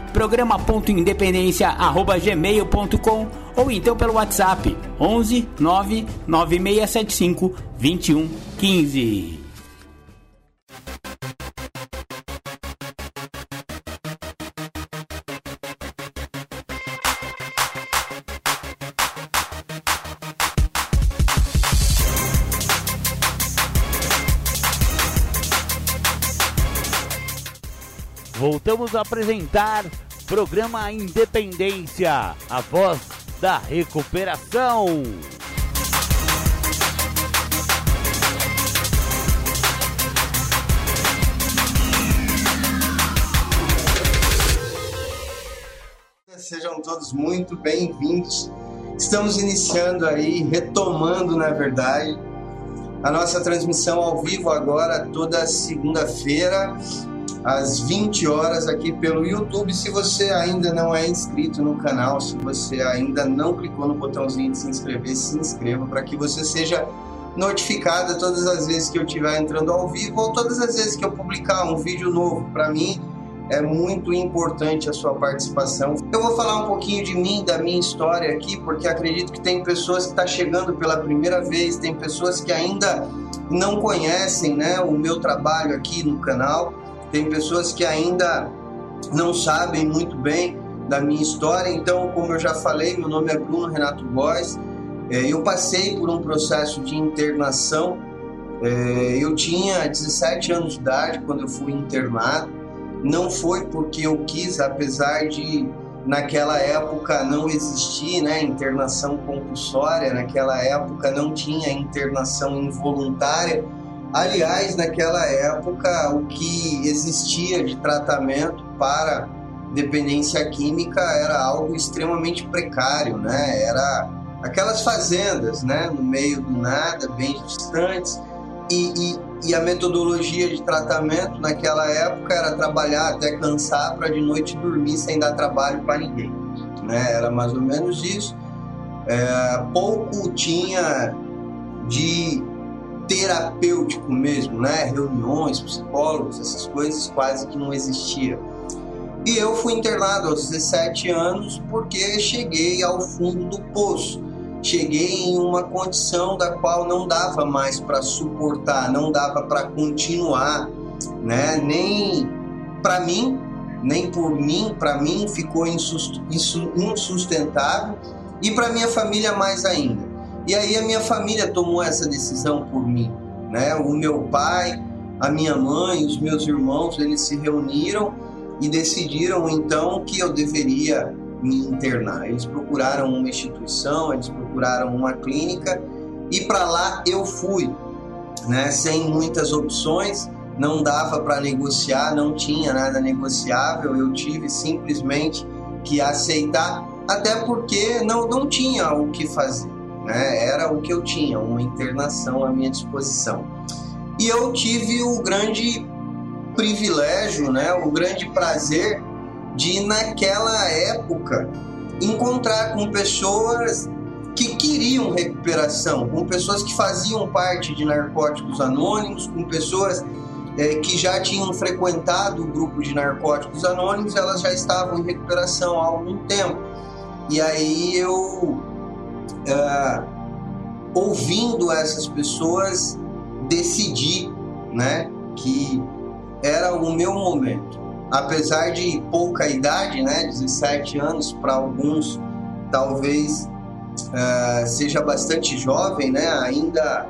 programa.independência.gmail.com ou então pelo WhatsApp 11 99675 2115. Voltamos a apresentar programa Independência, a voz da recuperação. Sejam todos muito bem-vindos. Estamos iniciando aí, retomando, na verdade, a nossa transmissão ao vivo agora, toda segunda-feira, às 20 horas aqui pelo YouTube. Se você ainda não é inscrito no canal, se você ainda não clicou no botãozinho de se inscrever, se inscreva para que você seja notificado todas as vezes que eu estiver entrando ao vivo ou todas as vezes que eu publicar um vídeo novo. Para mim é muito importante a sua participação. Eu vou falar um pouquinho de mim, da minha história aqui, porque acredito que tem pessoas que estão tá chegando pela primeira vez, tem pessoas que ainda não conhecem né, o meu trabalho aqui no canal. Tem pessoas que ainda não sabem muito bem da minha história, então, como eu já falei, meu nome é Bruno Renato Góes. É, eu passei por um processo de internação. É, eu tinha 17 anos de idade quando eu fui internado. Não foi porque eu quis, apesar de naquela época não existir né, internação compulsória, naquela época não tinha internação involuntária Aliás, naquela época, o que existia de tratamento para dependência química era algo extremamente precário, né? Era aquelas fazendas, né, no meio do nada, bem distantes, e, e, e a metodologia de tratamento naquela época era trabalhar até cansar para de noite dormir sem dar trabalho para ninguém, né? Era mais ou menos isso. É, pouco tinha de terapêutico mesmo, né? Reuniões, psicólogos, essas coisas quase que não existiam. E eu fui internado aos 17 anos porque cheguei ao fundo do poço. Cheguei em uma condição da qual não dava mais para suportar, não dava para continuar, né? Nem para mim, nem por mim, para mim ficou insustentável e para minha família mais ainda. E aí a minha família tomou essa decisão por mim, né? O meu pai, a minha mãe, os meus irmãos, eles se reuniram e decidiram então que eu deveria me internar. Eles procuraram uma instituição, eles procuraram uma clínica e para lá eu fui, né? Sem muitas opções, não dava para negociar, não tinha nada negociável, eu tive simplesmente que aceitar, até porque não, não tinha o que fazer, né? era o que eu tinha, uma internação à minha disposição. E eu tive o grande privilégio, né, o grande prazer de, naquela época, encontrar com pessoas que queriam recuperação, com pessoas que faziam parte de narcóticos anônimos, com pessoas é, que já tinham frequentado o grupo de narcóticos anônimos, elas já estavam em recuperação há algum tempo. E aí eu, é, ouvindo essas pessoas, decidi né, que era o meu momento. Apesar de pouca idade, né, 17 anos, para alguns talvez uh, seja bastante jovem, né, ainda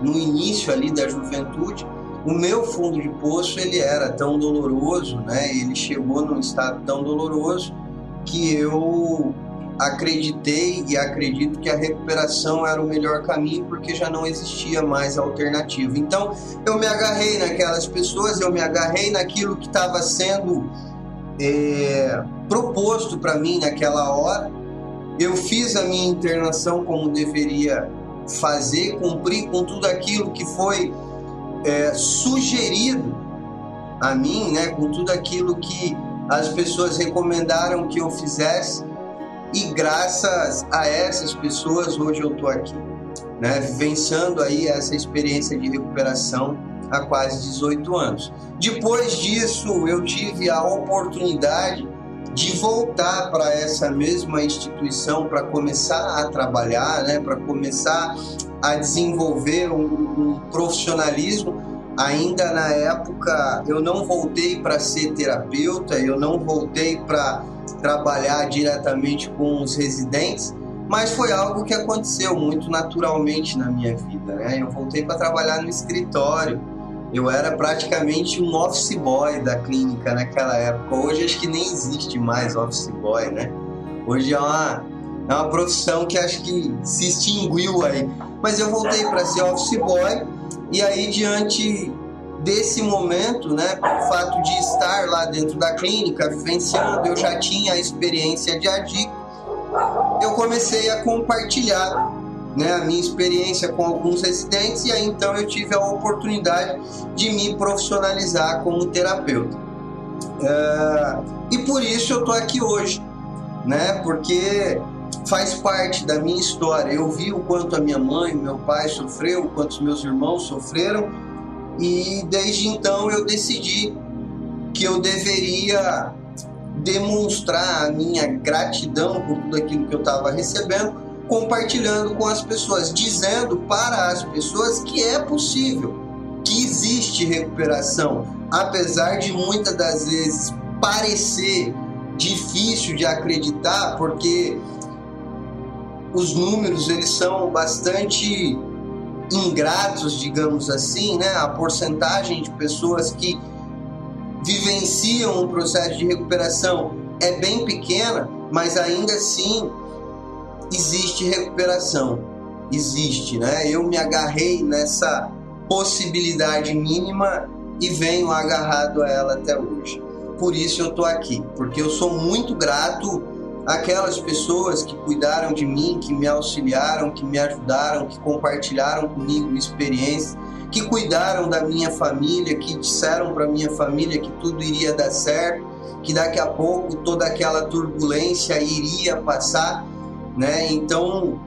no início ali da juventude, o meu fundo de poço ele era tão doloroso, né, ele chegou num estado tão doloroso que eu acreditei e acredito que a recuperação era o melhor caminho porque já não existia mais alternativa. Então eu me agarrei naquelas pessoas, eu me agarrei naquilo que estava sendo é, proposto para mim naquela hora. Eu fiz a minha internação como deveria fazer, cumprir com tudo aquilo que foi é, sugerido a mim, né, com tudo aquilo que as pessoas recomendaram que eu fizesse e graças a essas pessoas hoje eu estou aqui, né, vivenciando aí essa experiência de recuperação há quase 18 anos. Depois disso, eu tive a oportunidade de voltar para essa mesma instituição para começar a trabalhar, né, para começar a desenvolver um, um profissionalismo. Ainda na época, eu não voltei para ser terapeuta, eu não voltei para trabalhar diretamente com os residentes, mas foi algo que aconteceu muito naturalmente na minha vida. Né? Eu voltei para trabalhar no escritório. Eu era praticamente um office boy da clínica naquela época. Hoje acho que nem existe mais office boy, né? Hoje é uma, é uma profissão que acho que se extinguiu aí. Mas eu voltei para ser office boy e aí diante desse momento, né, pelo fato de estar lá dentro da clínica, vivenciando, eu já tinha a experiência de adicto, eu comecei a compartilhar né, a minha experiência com alguns residentes e aí então eu tive a oportunidade de me profissionalizar como terapeuta. É, e por isso eu estou aqui hoje, né, porque faz parte da minha história. Eu vi o quanto a minha mãe, meu pai sofreu, o quanto os meus irmãos sofreram e desde então eu decidi que eu deveria demonstrar a minha gratidão por tudo aquilo que eu estava recebendo, compartilhando com as pessoas, dizendo para as pessoas que é possível, que existe recuperação, apesar de muitas das vezes parecer difícil de acreditar, porque os números eles são bastante ingratos, digamos assim, né? A porcentagem de pessoas que vivenciam um processo de recuperação é bem pequena, mas ainda assim existe recuperação. Existe, né? Eu me agarrei nessa possibilidade mínima e venho agarrado a ela até hoje. Por isso eu tô aqui, porque eu sou muito grato aquelas pessoas que cuidaram de mim, que me auxiliaram, que me ajudaram, que compartilharam comigo experiências, que cuidaram da minha família, que disseram para minha família que tudo iria dar certo, que daqui a pouco toda aquela turbulência iria passar, né? Então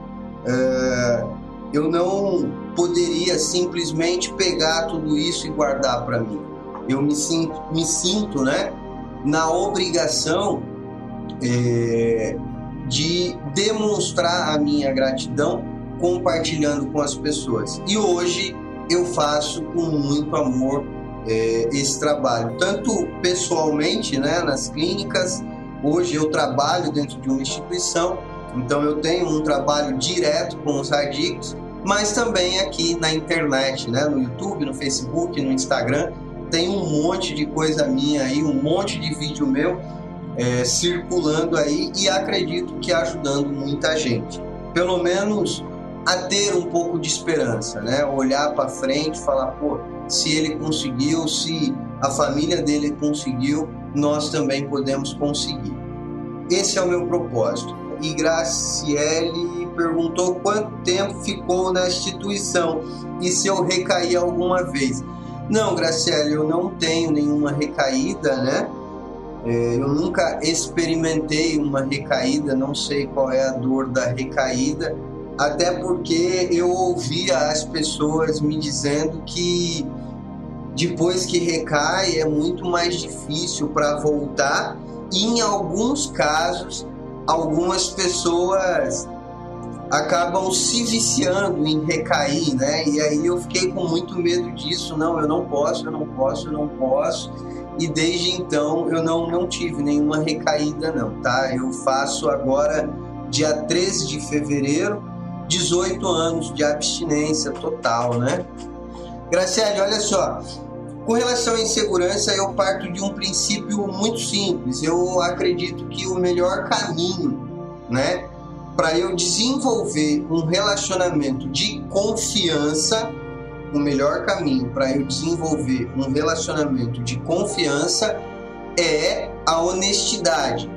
uh, eu não poderia simplesmente pegar tudo isso e guardar para mim. Eu me sinto, me sinto, né? Na obrigação é, de demonstrar a minha gratidão compartilhando com as pessoas. E hoje eu faço com muito amor é, esse trabalho, tanto pessoalmente, né, nas clínicas. Hoje eu trabalho dentro de uma instituição, então eu tenho um trabalho direto com os adictos, mas também aqui na internet, né, no YouTube, no Facebook, no Instagram, tem um monte de coisa minha aí, um monte de vídeo meu é, circulando aí e acredito que ajudando muita gente. Pelo menos a ter um pouco de esperança, né? Olhar para frente, falar, pô, se ele conseguiu, se a família dele conseguiu, nós também podemos conseguir. Esse é o meu propósito. E Graciele perguntou quanto tempo ficou na instituição e se eu recaí alguma vez. Não, Graciele, eu não tenho nenhuma recaída, né? É, eu nunca experimentei uma recaída, não sei qual é a dor da recaída, até porque eu ouvia as pessoas me dizendo que depois que recai é muito mais difícil para voltar e em alguns casos algumas pessoas acabam se viciando em recair, né? E aí eu fiquei com muito medo disso, não, eu não posso, eu não posso, eu não posso. E desde então eu não, não tive nenhuma recaída não, tá? Eu faço agora dia 13 de fevereiro 18 anos de abstinência total, né? Graciele, olha só, com relação à insegurança, eu parto de um princípio muito simples. Eu acredito que o melhor caminho, né, para eu desenvolver um relacionamento de confiança, o melhor caminho para eu desenvolver um relacionamento de confiança é a honestidade.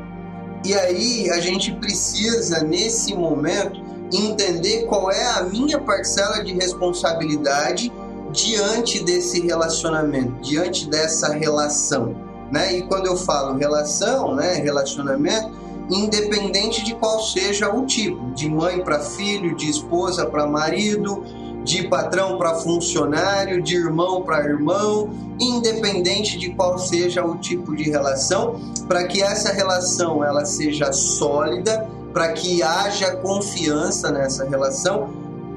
E aí a gente precisa nesse momento entender qual é a minha parcela de responsabilidade diante desse relacionamento, diante dessa relação, né? E quando eu falo relação, né, relacionamento, independente de qual seja o tipo, de mãe para filho, de esposa para marido, de patrão para funcionário, de irmão para irmão, independente de qual seja o tipo de relação, para que essa relação ela seja sólida, para que haja confiança nessa relação,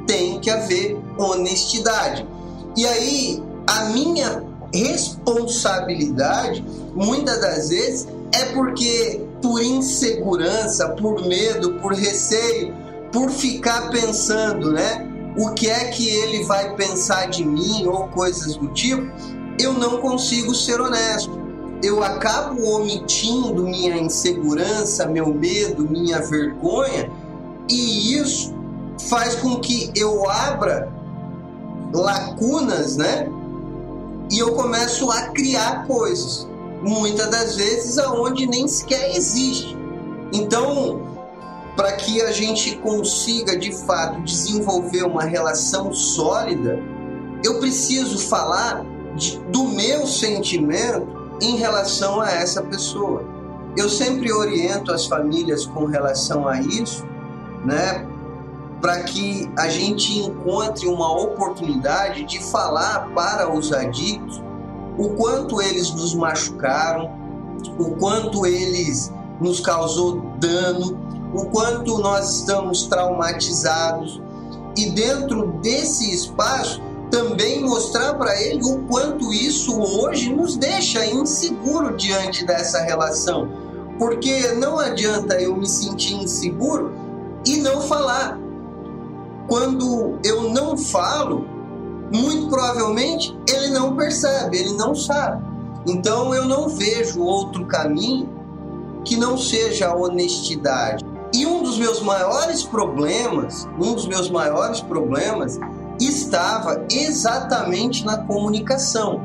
tem que haver honestidade. E aí, a minha responsabilidade, muitas das vezes, é porque por insegurança, por medo, por receio, por ficar pensando, né? O que é que ele vai pensar de mim ou coisas do tipo, eu não consigo ser honesto. Eu acabo omitindo minha insegurança, meu medo, minha vergonha, e isso faz com que eu abra lacunas, né? E eu começo a criar coisas, muitas das vezes aonde nem sequer existe. Então, para que a gente consiga de fato desenvolver uma relação sólida, eu preciso falar de, do meu sentimento em relação a essa pessoa. Eu sempre oriento as famílias com relação a isso, né? para que a gente encontre uma oportunidade de falar para os adictos o quanto eles nos machucaram, o quanto eles nos causou dano, o quanto nós estamos traumatizados e dentro desse espaço também mostrar para ele o quanto isso hoje nos deixa inseguro diante dessa relação. Porque não adianta eu me sentir inseguro e não falar quando eu não falo, muito provavelmente ele não percebe, ele não sabe. Então eu não vejo outro caminho que não seja a honestidade. Dos meus maiores problemas, um dos meus maiores problemas estava exatamente na comunicação.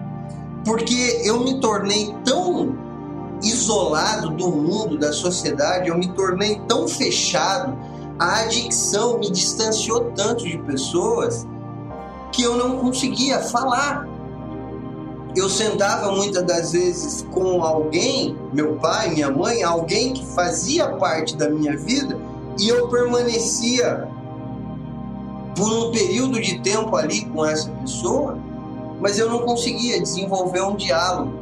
Porque eu me tornei tão isolado do mundo, da sociedade, eu me tornei tão fechado a adicção me distanciou tanto de pessoas que eu não conseguia falar. Eu sentava muitas das vezes com alguém, meu pai, minha mãe, alguém que fazia parte da minha vida, e eu permanecia por um período de tempo ali com essa pessoa, mas eu não conseguia desenvolver um diálogo.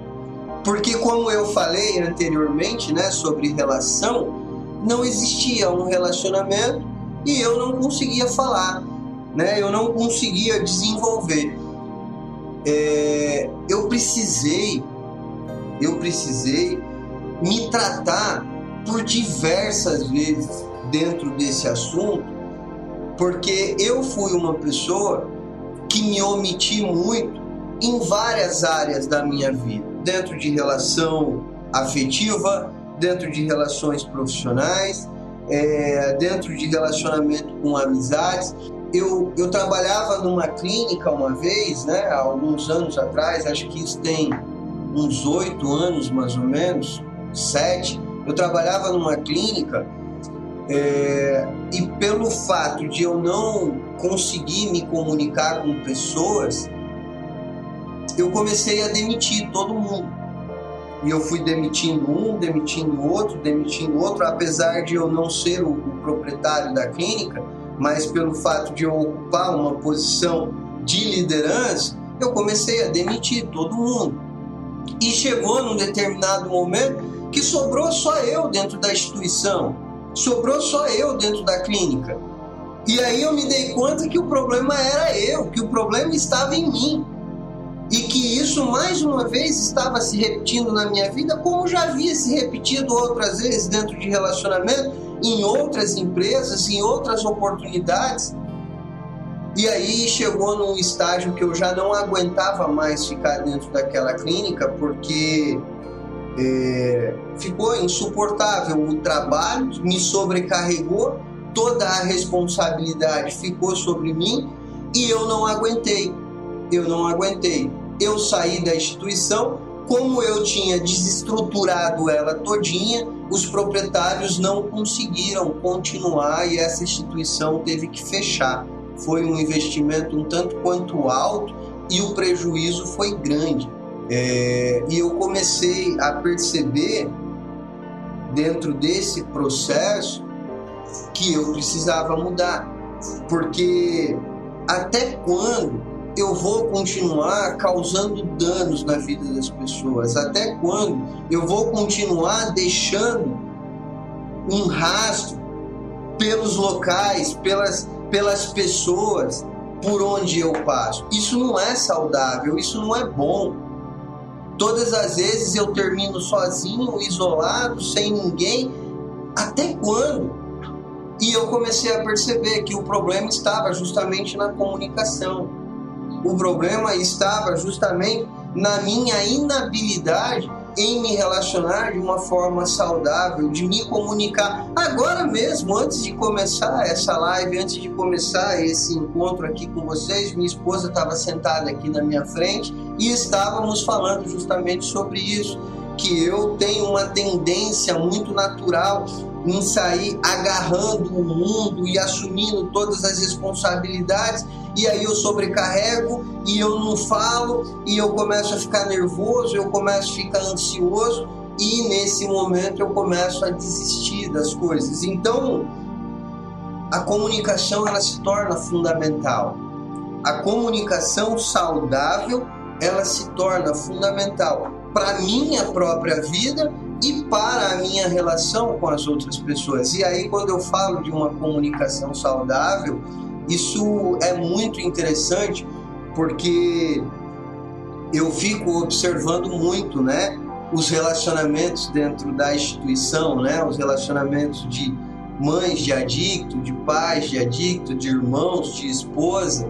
Porque como eu falei anteriormente, né, sobre relação, não existia um relacionamento e eu não conseguia falar, né? Eu não conseguia desenvolver. É, eu precisei, eu precisei me tratar por diversas vezes dentro desse assunto, porque eu fui uma pessoa que me omiti muito em várias áreas da minha vida, dentro de relação afetiva, dentro de relações profissionais, é, dentro de relacionamento com amizades. eu, eu trabalhava numa clínica uma vez, né, há alguns anos atrás, acho que isso tem uns oito anos mais ou menos, sete. Eu trabalhava numa clínica é, e pelo fato de eu não conseguir me comunicar com pessoas, eu comecei a demitir todo mundo. E eu fui demitindo um, demitindo outro, demitindo outro, apesar de eu não ser o, o proprietário da clínica, mas pelo fato de eu ocupar uma posição de liderança, eu comecei a demitir todo mundo. E chegou num determinado momento que sobrou só eu dentro da instituição, sobrou só eu dentro da clínica. E aí eu me dei conta que o problema era eu, que o problema estava em mim. E que isso mais uma vez estava se repetindo na minha vida, como já havia se repetido outras vezes dentro de relacionamento, em outras empresas, em outras oportunidades. E aí chegou num estágio que eu já não aguentava mais ficar dentro daquela clínica, porque é, ficou insuportável o trabalho, me sobrecarregou, toda a responsabilidade ficou sobre mim e eu não aguentei. Eu não aguentei. Eu saí da instituição, como eu tinha desestruturado ela todinha, os proprietários não conseguiram continuar e essa instituição teve que fechar. Foi um investimento um tanto quanto alto e o prejuízo foi grande. É, e eu comecei a perceber dentro desse processo que eu precisava mudar, porque até quando eu vou continuar causando danos na vida das pessoas? Até quando eu vou continuar deixando um rastro pelos locais, pelas, pelas pessoas por onde eu passo? Isso não é saudável, isso não é bom. Todas as vezes eu termino sozinho, isolado, sem ninguém. Até quando? E eu comecei a perceber que o problema estava justamente na comunicação. O problema estava justamente na minha inabilidade em me relacionar de uma forma saudável, de me comunicar. Agora mesmo, antes de começar essa live, antes de começar esse encontro aqui com vocês, minha esposa estava sentada aqui na minha frente e estávamos falando justamente sobre isso, que eu tenho uma tendência muito natural em sair agarrando o mundo e assumindo todas as responsabilidades, e aí eu sobrecarrego e eu não falo, e eu começo a ficar nervoso, eu começo a ficar ansioso, e nesse momento eu começo a desistir das coisas. Então, a comunicação ela se torna fundamental. A comunicação saudável ela se torna fundamental para minha própria vida e para a minha relação com as outras pessoas. E aí, quando eu falo de uma comunicação saudável, isso é muito interessante porque eu fico observando muito, né, os relacionamentos dentro da instituição, né, os relacionamentos de mães de adicto, de pais de adicto, de irmãos, de esposa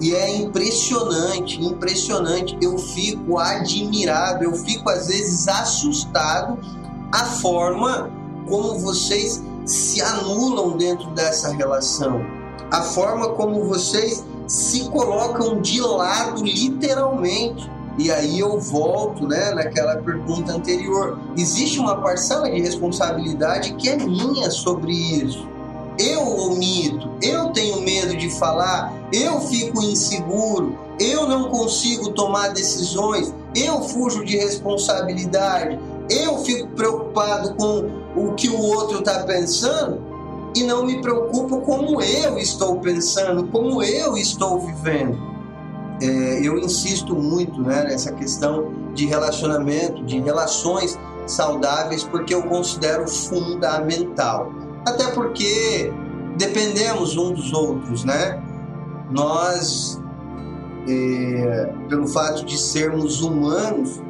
e é impressionante, impressionante. Eu fico admirado, eu fico às vezes assustado a forma como vocês se anulam dentro dessa relação, a forma como vocês se colocam de lado literalmente. E aí eu volto, né, naquela pergunta anterior. Existe uma parcela de responsabilidade que é minha sobre isso eu omito, eu tenho medo de falar, eu fico inseguro, eu não consigo tomar decisões, eu fujo de responsabilidade, eu fico preocupado com o que o outro está pensando e não me preocupo como eu estou pensando, como eu estou vivendo. É, eu insisto muito né, nessa questão de relacionamento, de relações saudáveis, porque eu considero fundamental. Até porque dependemos uns dos outros, né? Nós, é, pelo fato de sermos humanos,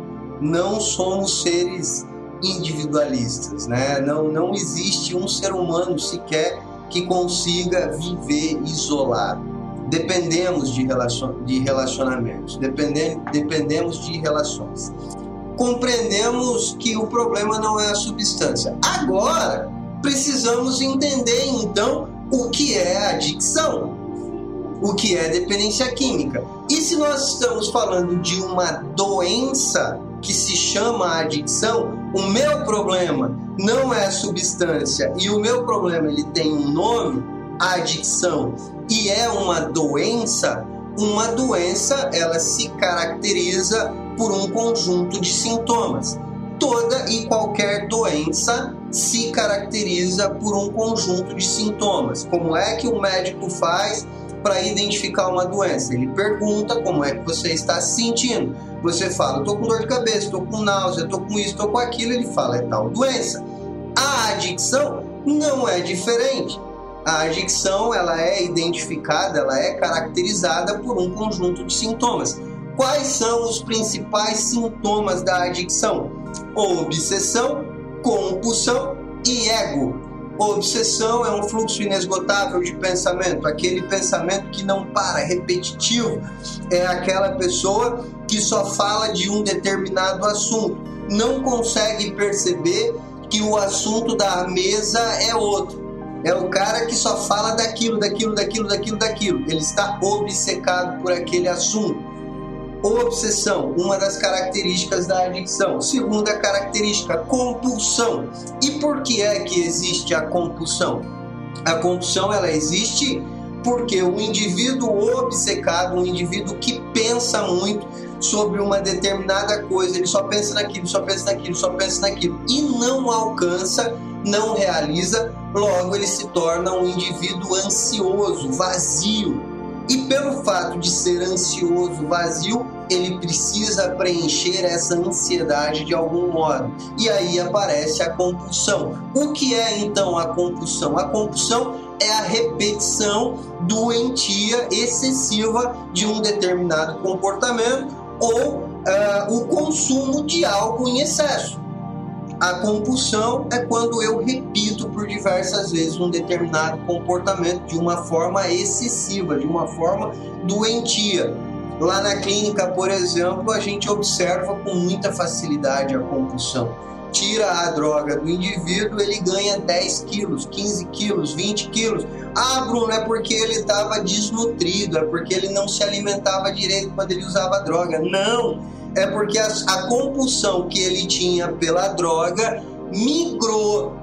não somos seres individualistas, né? Não, não existe um ser humano sequer que consiga viver isolado. Dependemos de, relacion, de relacionamentos, dependemos, dependemos de relações. Compreendemos que o problema não é a substância. Agora, precisamos entender então o que é adicção. o que é dependência química. E se nós estamos falando de uma doença que se chama adicção, o meu problema não é substância e o meu problema ele tem um nome, adicção, e é uma doença, uma doença ela se caracteriza por um conjunto de sintomas. Toda e qualquer doença se caracteriza por um conjunto de sintomas. Como é que o médico faz para identificar uma doença? Ele pergunta como é que você está se sentindo. Você fala, estou com dor de cabeça, estou com náusea, estou com isso, estou com aquilo. Ele fala, é tal doença. A adicção não é diferente. A adicção ela é identificada, ela é caracterizada por um conjunto de sintomas. Quais são os principais sintomas da adicção? Obsessão, compulsão e ego. Obsessão é um fluxo inesgotável de pensamento, aquele pensamento que não para, repetitivo. É aquela pessoa que só fala de um determinado assunto, não consegue perceber que o assunto da mesa é outro. É o cara que só fala daquilo, daquilo, daquilo, daquilo, daquilo. Ele está obcecado por aquele assunto. Obsessão, uma das características da adicção. Segunda característica, compulsão. E por que é que existe a compulsão? A compulsão ela existe porque o indivíduo obcecado, um indivíduo que pensa muito sobre uma determinada coisa, ele só pensa naquilo, só pensa naquilo, só pensa naquilo e não alcança, não realiza, logo ele se torna um indivíduo ansioso, vazio, e pelo fato de ser ansioso, vazio, ele precisa preencher essa ansiedade de algum modo. E aí aparece a compulsão. O que é então a compulsão? A compulsão é a repetição doentia excessiva de um determinado comportamento ou uh, o consumo de algo em excesso. A compulsão é quando eu repito diversas vezes um determinado comportamento de uma forma excessiva, de uma forma doentia. Lá na clínica, por exemplo, a gente observa com muita facilidade a compulsão. Tira a droga do indivíduo, ele ganha 10 quilos, 15 quilos, 20 quilos. Ah, Bruno, é porque ele estava desnutrido, é porque ele não se alimentava direito quando ele usava droga. Não! é porque a, a compulsão que ele tinha pela droga migrou,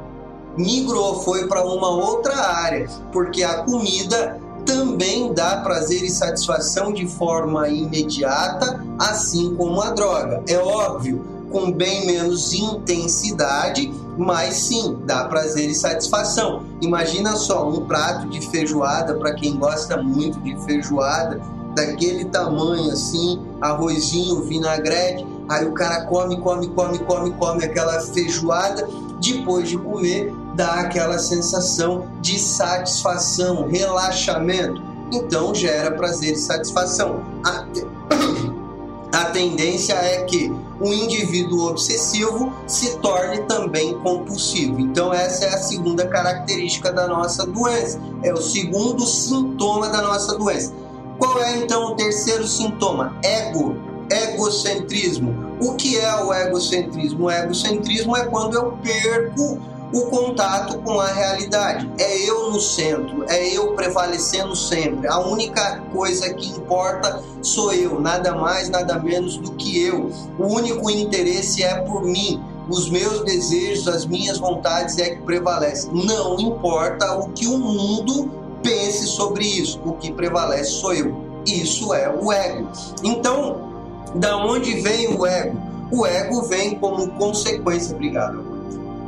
migrou, foi para uma outra área, porque a comida também dá prazer e satisfação de forma imediata, assim como a droga. É óbvio, com bem menos intensidade, mas sim, dá prazer e satisfação. Imagina só um prato de feijoada para quem gosta muito de feijoada, daquele tamanho assim, arrozinho, vinagrete. Aí o cara come, come, come, come, come aquela feijoada. Depois de comer, dá aquela sensação de satisfação, relaxamento. Então gera prazer e satisfação. A, te... a tendência é que o indivíduo obsessivo se torne também compulsivo. Então, essa é a segunda característica da nossa doença, é o segundo sintoma da nossa doença qual é então o terceiro sintoma? Ego, egocentrismo. O que é o egocentrismo? O egocentrismo é quando eu perco o contato com a realidade. É eu no centro, é eu prevalecendo sempre. A única coisa que importa sou eu, nada mais, nada menos do que eu. O único interesse é por mim. Os meus desejos, as minhas vontades é que prevalecem. Não importa o que o mundo pense sobre isso. O que prevalece sou eu. Isso é o ego. Então, da onde vem o ego? O ego vem como consequência, obrigado.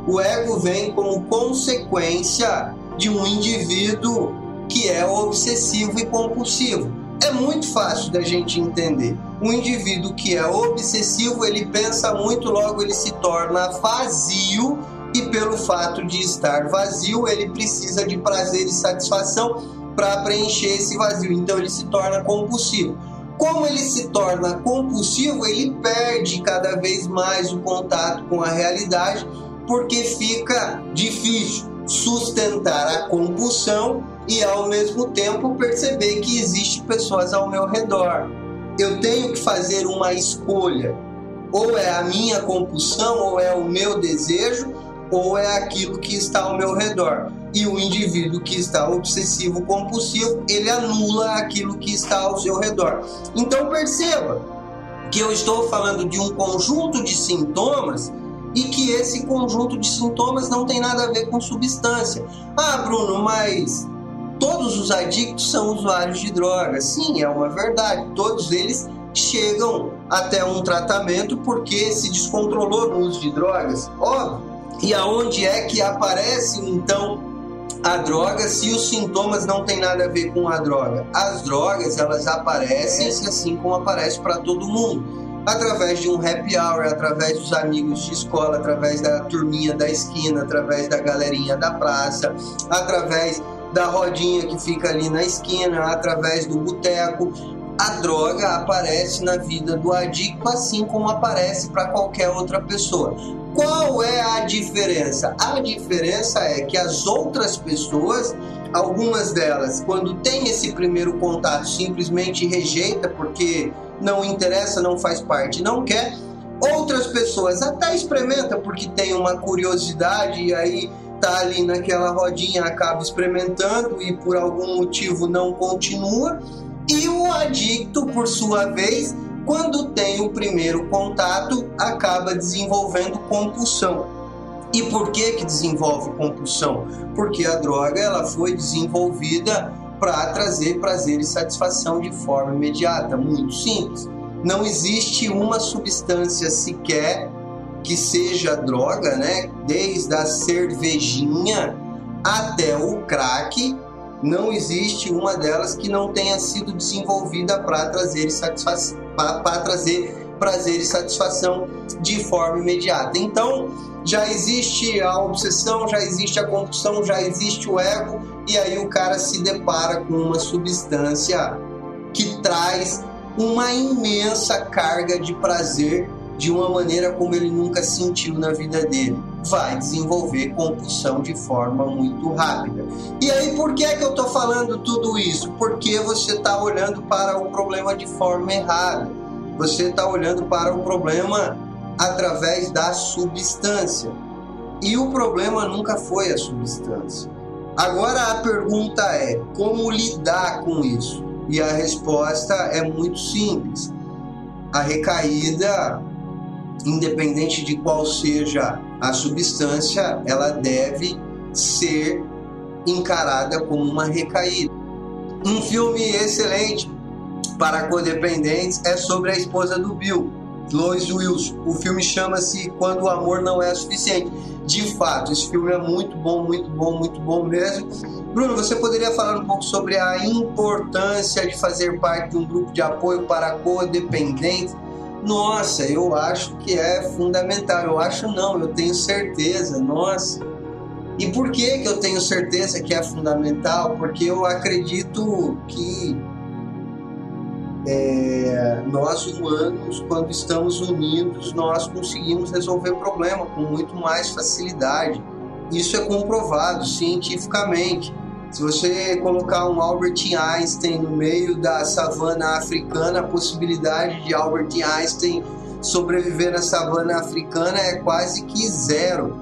O ego vem como consequência de um indivíduo que é obsessivo e compulsivo. É muito fácil da gente entender. Um indivíduo que é obsessivo, ele pensa muito, logo ele se torna vazio e pelo fato de estar vazio, ele precisa de prazer e satisfação para preencher esse vazio. Então ele se torna compulsivo. Como ele se torna compulsivo, ele perde cada vez mais o contato com a realidade, porque fica difícil sustentar a compulsão e ao mesmo tempo perceber que existe pessoas ao meu redor. Eu tenho que fazer uma escolha. Ou é a minha compulsão ou é o meu desejo ou é aquilo que está ao meu redor. E o indivíduo que está obsessivo compulsivo, ele anula aquilo que está ao seu redor. Então perceba que eu estou falando de um conjunto de sintomas e que esse conjunto de sintomas não tem nada a ver com substância. Ah, Bruno, mas todos os adictos são usuários de drogas. Sim, é uma verdade. Todos eles chegam até um tratamento porque se descontrolou no uso de drogas. Óbvio. E aonde é que aparece então a droga se os sintomas não têm nada a ver com a droga? As drogas, elas aparecem assim como aparece para todo mundo através de um happy hour, através dos amigos de escola, através da turminha da esquina, através da galerinha da praça, através da rodinha que fica ali na esquina, através do boteco. A droga aparece na vida do adicto assim como aparece para qualquer outra pessoa. Qual é a diferença? A diferença é que as outras pessoas, algumas delas, quando tem esse primeiro contato, simplesmente rejeita porque não interessa, não faz parte, não quer. Outras pessoas até experimenta porque tem uma curiosidade e aí tá ali naquela rodinha, acaba experimentando e por algum motivo não continua. E o adicto, por sua vez, quando tem o primeiro contato, acaba desenvolvendo compulsão. E por que que desenvolve compulsão? Porque a droga ela foi desenvolvida para trazer prazer e satisfação de forma imediata, muito simples. Não existe uma substância sequer que seja droga, né? Desde a cervejinha até o crack, não existe uma delas que não tenha sido desenvolvida para trazer satisfação, para trazer prazer e satisfação de forma imediata. Então, já existe a obsessão, já existe a compulsão, já existe o ego, e aí o cara se depara com uma substância que traz uma imensa carga de prazer de uma maneira como ele nunca sentiu na vida dele. Vai desenvolver compulsão de forma muito rápida. E aí, por que é que eu estou falando tudo isso? Porque você está olhando para o problema de forma errada. Você está olhando para o problema através da substância. E o problema nunca foi a substância. Agora a pergunta é: como lidar com isso? E a resposta é muito simples. A recaída, independente de qual seja a substância, ela deve ser encarada como uma recaída. Um filme excelente para codependentes é sobre a esposa do Bill, Lois Wilson. O filme chama-se Quando o Amor Não É Suficiente. De fato, esse filme é muito bom, muito bom, muito bom mesmo. Bruno, você poderia falar um pouco sobre a importância de fazer parte de um grupo de apoio para codependentes? Nossa, eu acho que é fundamental. Eu acho não, eu tenho certeza. Nossa. E por que, que eu tenho certeza que é fundamental? Porque eu acredito que é, nós humanos, quando estamos unidos, nós conseguimos resolver problema com muito mais facilidade. Isso é comprovado cientificamente. Se você colocar um Albert Einstein no meio da savana africana, a possibilidade de Albert Einstein sobreviver na savana africana é quase que zero,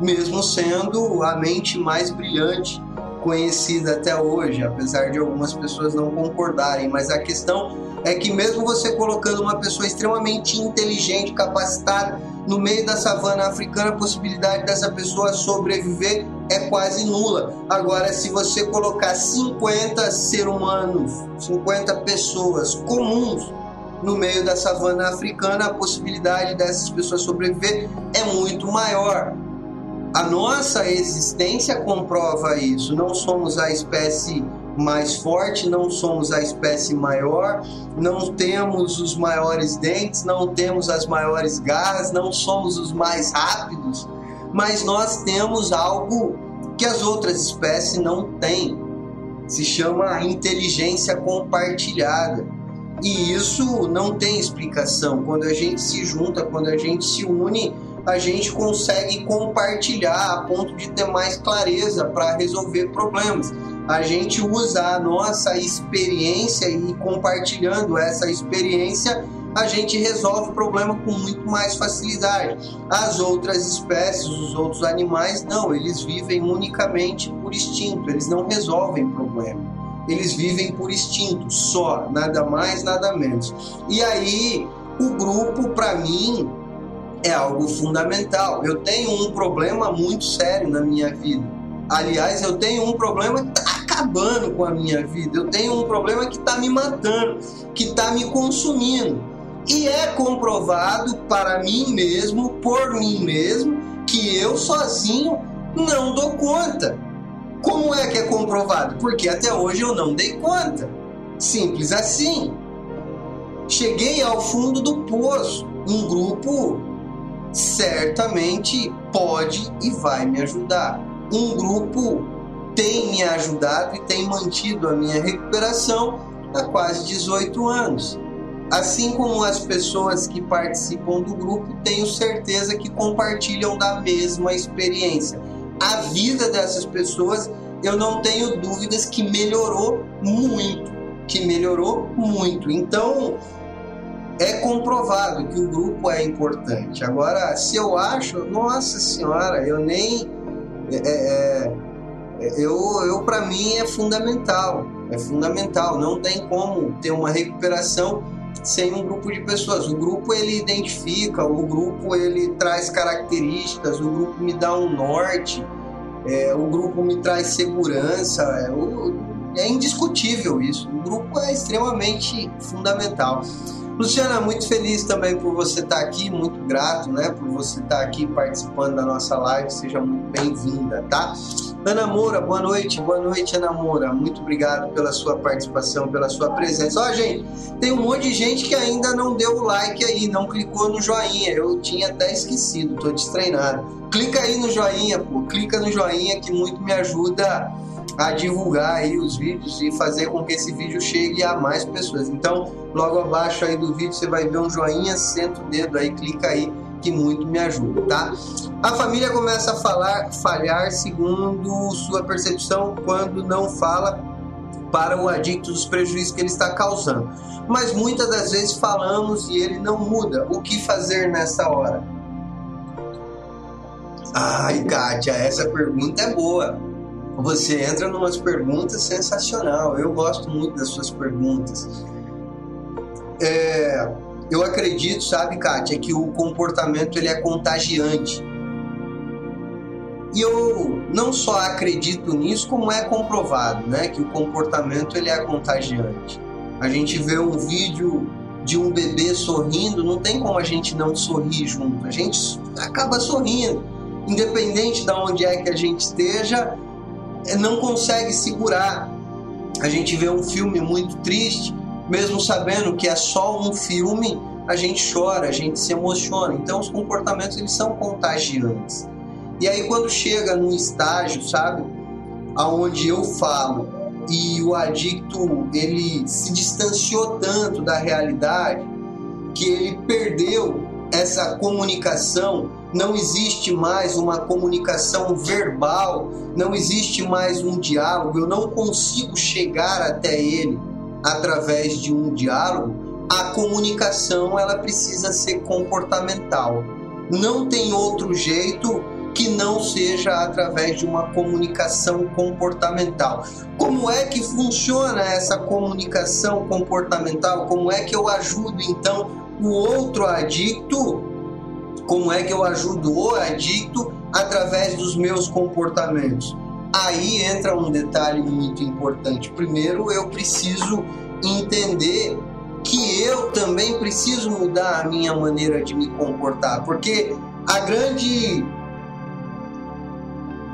mesmo sendo a mente mais brilhante conhecida até hoje, apesar de algumas pessoas não concordarem. Mas a questão é que mesmo você colocando uma pessoa extremamente inteligente, capacitada no meio da savana africana, a possibilidade dessa pessoa sobreviver é quase nula. Agora, se você colocar 50 seres humanos, 50 pessoas comuns no meio da savana africana, a possibilidade dessas pessoas sobreviver é muito maior. A nossa existência comprova isso. Não somos a espécie mais forte, não somos a espécie maior, não temos os maiores dentes, não temos as maiores garras, não somos os mais rápidos, mas nós temos algo que as outras espécies não têm. Se chama inteligência compartilhada. E isso não tem explicação. Quando a gente se junta, quando a gente se une, a gente consegue compartilhar a ponto de ter mais clareza para resolver problemas. A gente usa a nossa experiência e compartilhando essa experiência, a gente resolve o problema com muito mais facilidade. As outras espécies, os outros animais, não, eles vivem unicamente por instinto, eles não resolvem problema. Eles vivem por instinto, só, nada mais, nada menos. E aí, o grupo, para mim, é algo fundamental. Eu tenho um problema muito sério na minha vida. Aliás, eu tenho um problema que está acabando com a minha vida. Eu tenho um problema que está me matando, que está me consumindo. E é comprovado para mim mesmo, por mim mesmo, que eu sozinho não dou conta. Como é que é comprovado? Porque até hoje eu não dei conta. Simples assim. Cheguei ao fundo do poço. Um grupo certamente pode e vai me ajudar. Um grupo tem me ajudado e tem mantido a minha recuperação há quase 18 anos. Assim como as pessoas que participam do grupo, tenho certeza que compartilham da mesma experiência. A vida dessas pessoas, eu não tenho dúvidas que melhorou muito, que melhorou muito. Então, é comprovado que o grupo é importante. Agora, se eu acho, nossa senhora, eu nem é, é, é eu, eu para mim é fundamental, é fundamental. Não tem como ter uma recuperação sem um grupo de pessoas. O grupo ele identifica, o grupo ele traz características, o grupo me dá um norte, é, o grupo me traz segurança. É, o, é indiscutível isso. O grupo é extremamente fundamental. Luciana, muito feliz também por você estar aqui, muito grato, né, por você estar aqui participando da nossa live. Seja muito bem-vinda, tá? Ana Moura, boa noite. Boa noite, Ana Moura. Muito obrigado pela sua participação, pela sua presença. Ó, gente, tem um monte de gente que ainda não deu o like aí, não clicou no joinha. Eu tinha até esquecido, tô destreinado. Clica aí no joinha, pô. Clica no joinha que muito me ajuda a divulgar aí os vídeos e fazer com que esse vídeo chegue a mais pessoas. Então, logo abaixo aí do vídeo você vai ver um joinha, senta o dedo aí, clica aí que muito me ajuda, tá? A família começa a falar, falhar segundo sua percepção quando não fala para o adicto dos prejuízos que ele está causando. Mas muitas das vezes falamos e ele não muda. O que fazer nessa hora? Ai, Kátia, essa pergunta é boa você entra em umas perguntas sensacional. Eu gosto muito das suas perguntas. É, eu acredito, sabe, Kátia, que o comportamento ele é contagiante. E eu não só acredito nisso, como é comprovado, né, que o comportamento ele é contagiante. A gente vê um vídeo de um bebê sorrindo, não tem como a gente não sorrir junto. A gente acaba sorrindo, independente de onde é que a gente esteja, não consegue segurar. A gente vê um filme muito triste, mesmo sabendo que é só um filme, a gente chora, a gente se emociona. Então os comportamentos eles são contagiantes. E aí quando chega num estágio, sabe, aonde eu falo e o adicto ele se distanciou tanto da realidade que ele perdeu essa comunicação não existe mais uma comunicação verbal, não existe mais um diálogo, eu não consigo chegar até ele através de um diálogo, a comunicação ela precisa ser comportamental. Não tem outro jeito que não seja através de uma comunicação comportamental. Como é que funciona essa comunicação comportamental? Como é que eu ajudo então o outro adicto como é que eu ajudo o adicto através dos meus comportamentos? Aí entra um detalhe muito importante. Primeiro, eu preciso entender que eu também preciso mudar a minha maneira de me comportar, porque a grande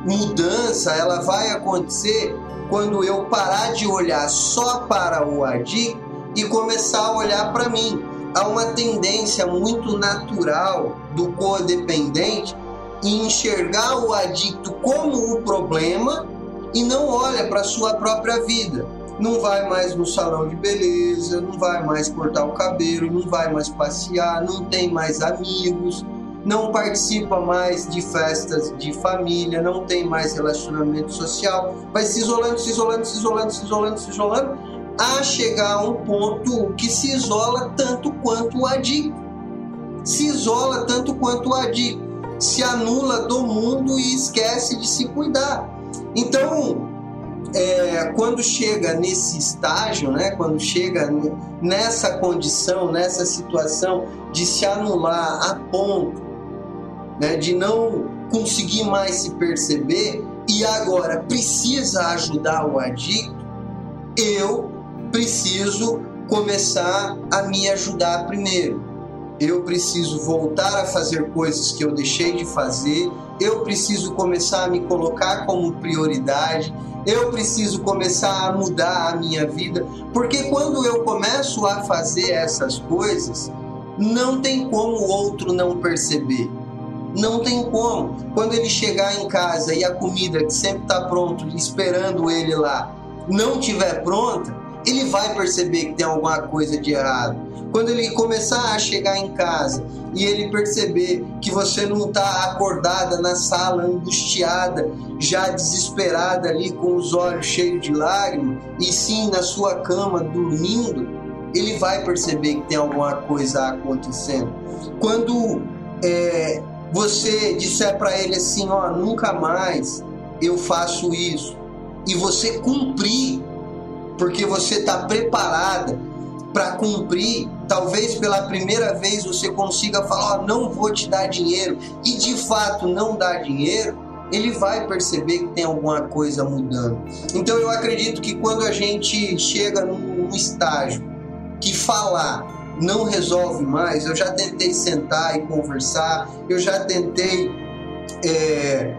mudança ela vai acontecer quando eu parar de olhar só para o adicto e começar a olhar para mim há uma tendência muito natural do codependente em enxergar o adicto como o problema e não olha para a sua própria vida. Não vai mais no salão de beleza, não vai mais cortar o cabelo, não vai mais passear, não tem mais amigos, não participa mais de festas de família, não tem mais relacionamento social, vai se isolando, se isolando, se isolando, se isolando, se isolando, a chegar a um ponto que se isola tanto quanto o adicto. Se isola tanto quanto o adicto. Se anula do mundo e esquece de se cuidar. Então, é, quando chega nesse estágio, né, quando chega nessa condição, nessa situação de se anular a ponto né, de não conseguir mais se perceber e agora precisa ajudar o adicto, eu preciso começar a me ajudar primeiro. Eu preciso voltar a fazer coisas que eu deixei de fazer. Eu preciso começar a me colocar como prioridade. Eu preciso começar a mudar a minha vida. Porque quando eu começo a fazer essas coisas, não tem como o outro não perceber. Não tem como. Quando ele chegar em casa e a comida que sempre está pronto, esperando ele lá, não tiver pronta, ele vai perceber que tem alguma coisa de errado. Quando ele começar a chegar em casa e ele perceber que você não está acordada na sala, angustiada, já desesperada ali com os olhos cheios de lágrimas, e sim na sua cama dormindo, ele vai perceber que tem alguma coisa acontecendo. Quando é, você disser para ele assim, ó, nunca mais eu faço isso, e você cumprir, porque você está preparada para cumprir, talvez pela primeira vez você consiga falar, ó, não vou te dar dinheiro, e de fato não dar dinheiro, ele vai perceber que tem alguma coisa mudando. Então eu acredito que quando a gente chega num estágio que falar não resolve mais. Eu já tentei sentar e conversar, eu já tentei é,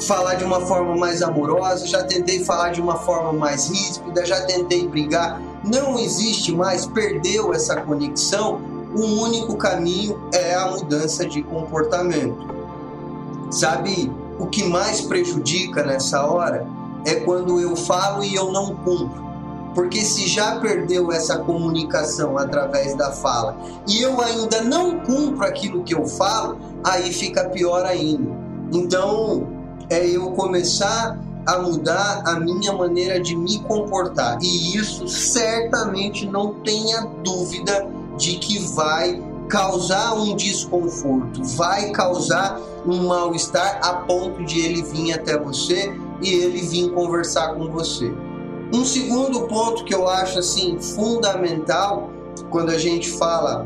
falar de uma forma mais amorosa, já tentei falar de uma forma mais ríspida, já tentei brigar. Não existe mais, perdeu essa conexão. O único caminho é a mudança de comportamento. Sabe o que mais prejudica nessa hora? É quando eu falo e eu não cumpro porque se já perdeu essa comunicação através da fala e eu ainda não cumpro aquilo que eu falo, aí fica pior ainda. Então, é eu começar a mudar a minha maneira de me comportar. E isso certamente não tenha dúvida de que vai causar um desconforto, vai causar um mal-estar a ponto de ele vir até você e ele vir conversar com você. Um segundo ponto que eu acho assim fundamental quando a gente fala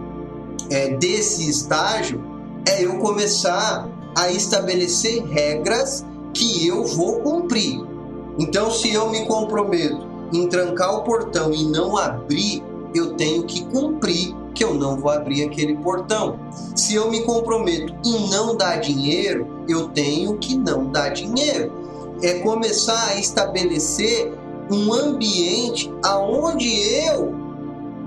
é, desse estágio é eu começar a estabelecer regras que eu vou cumprir. Então, se eu me comprometo em trancar o portão e não abrir, eu tenho que cumprir que eu não vou abrir aquele portão. Se eu me comprometo em não dar dinheiro, eu tenho que não dar dinheiro. É começar a estabelecer um ambiente aonde eu,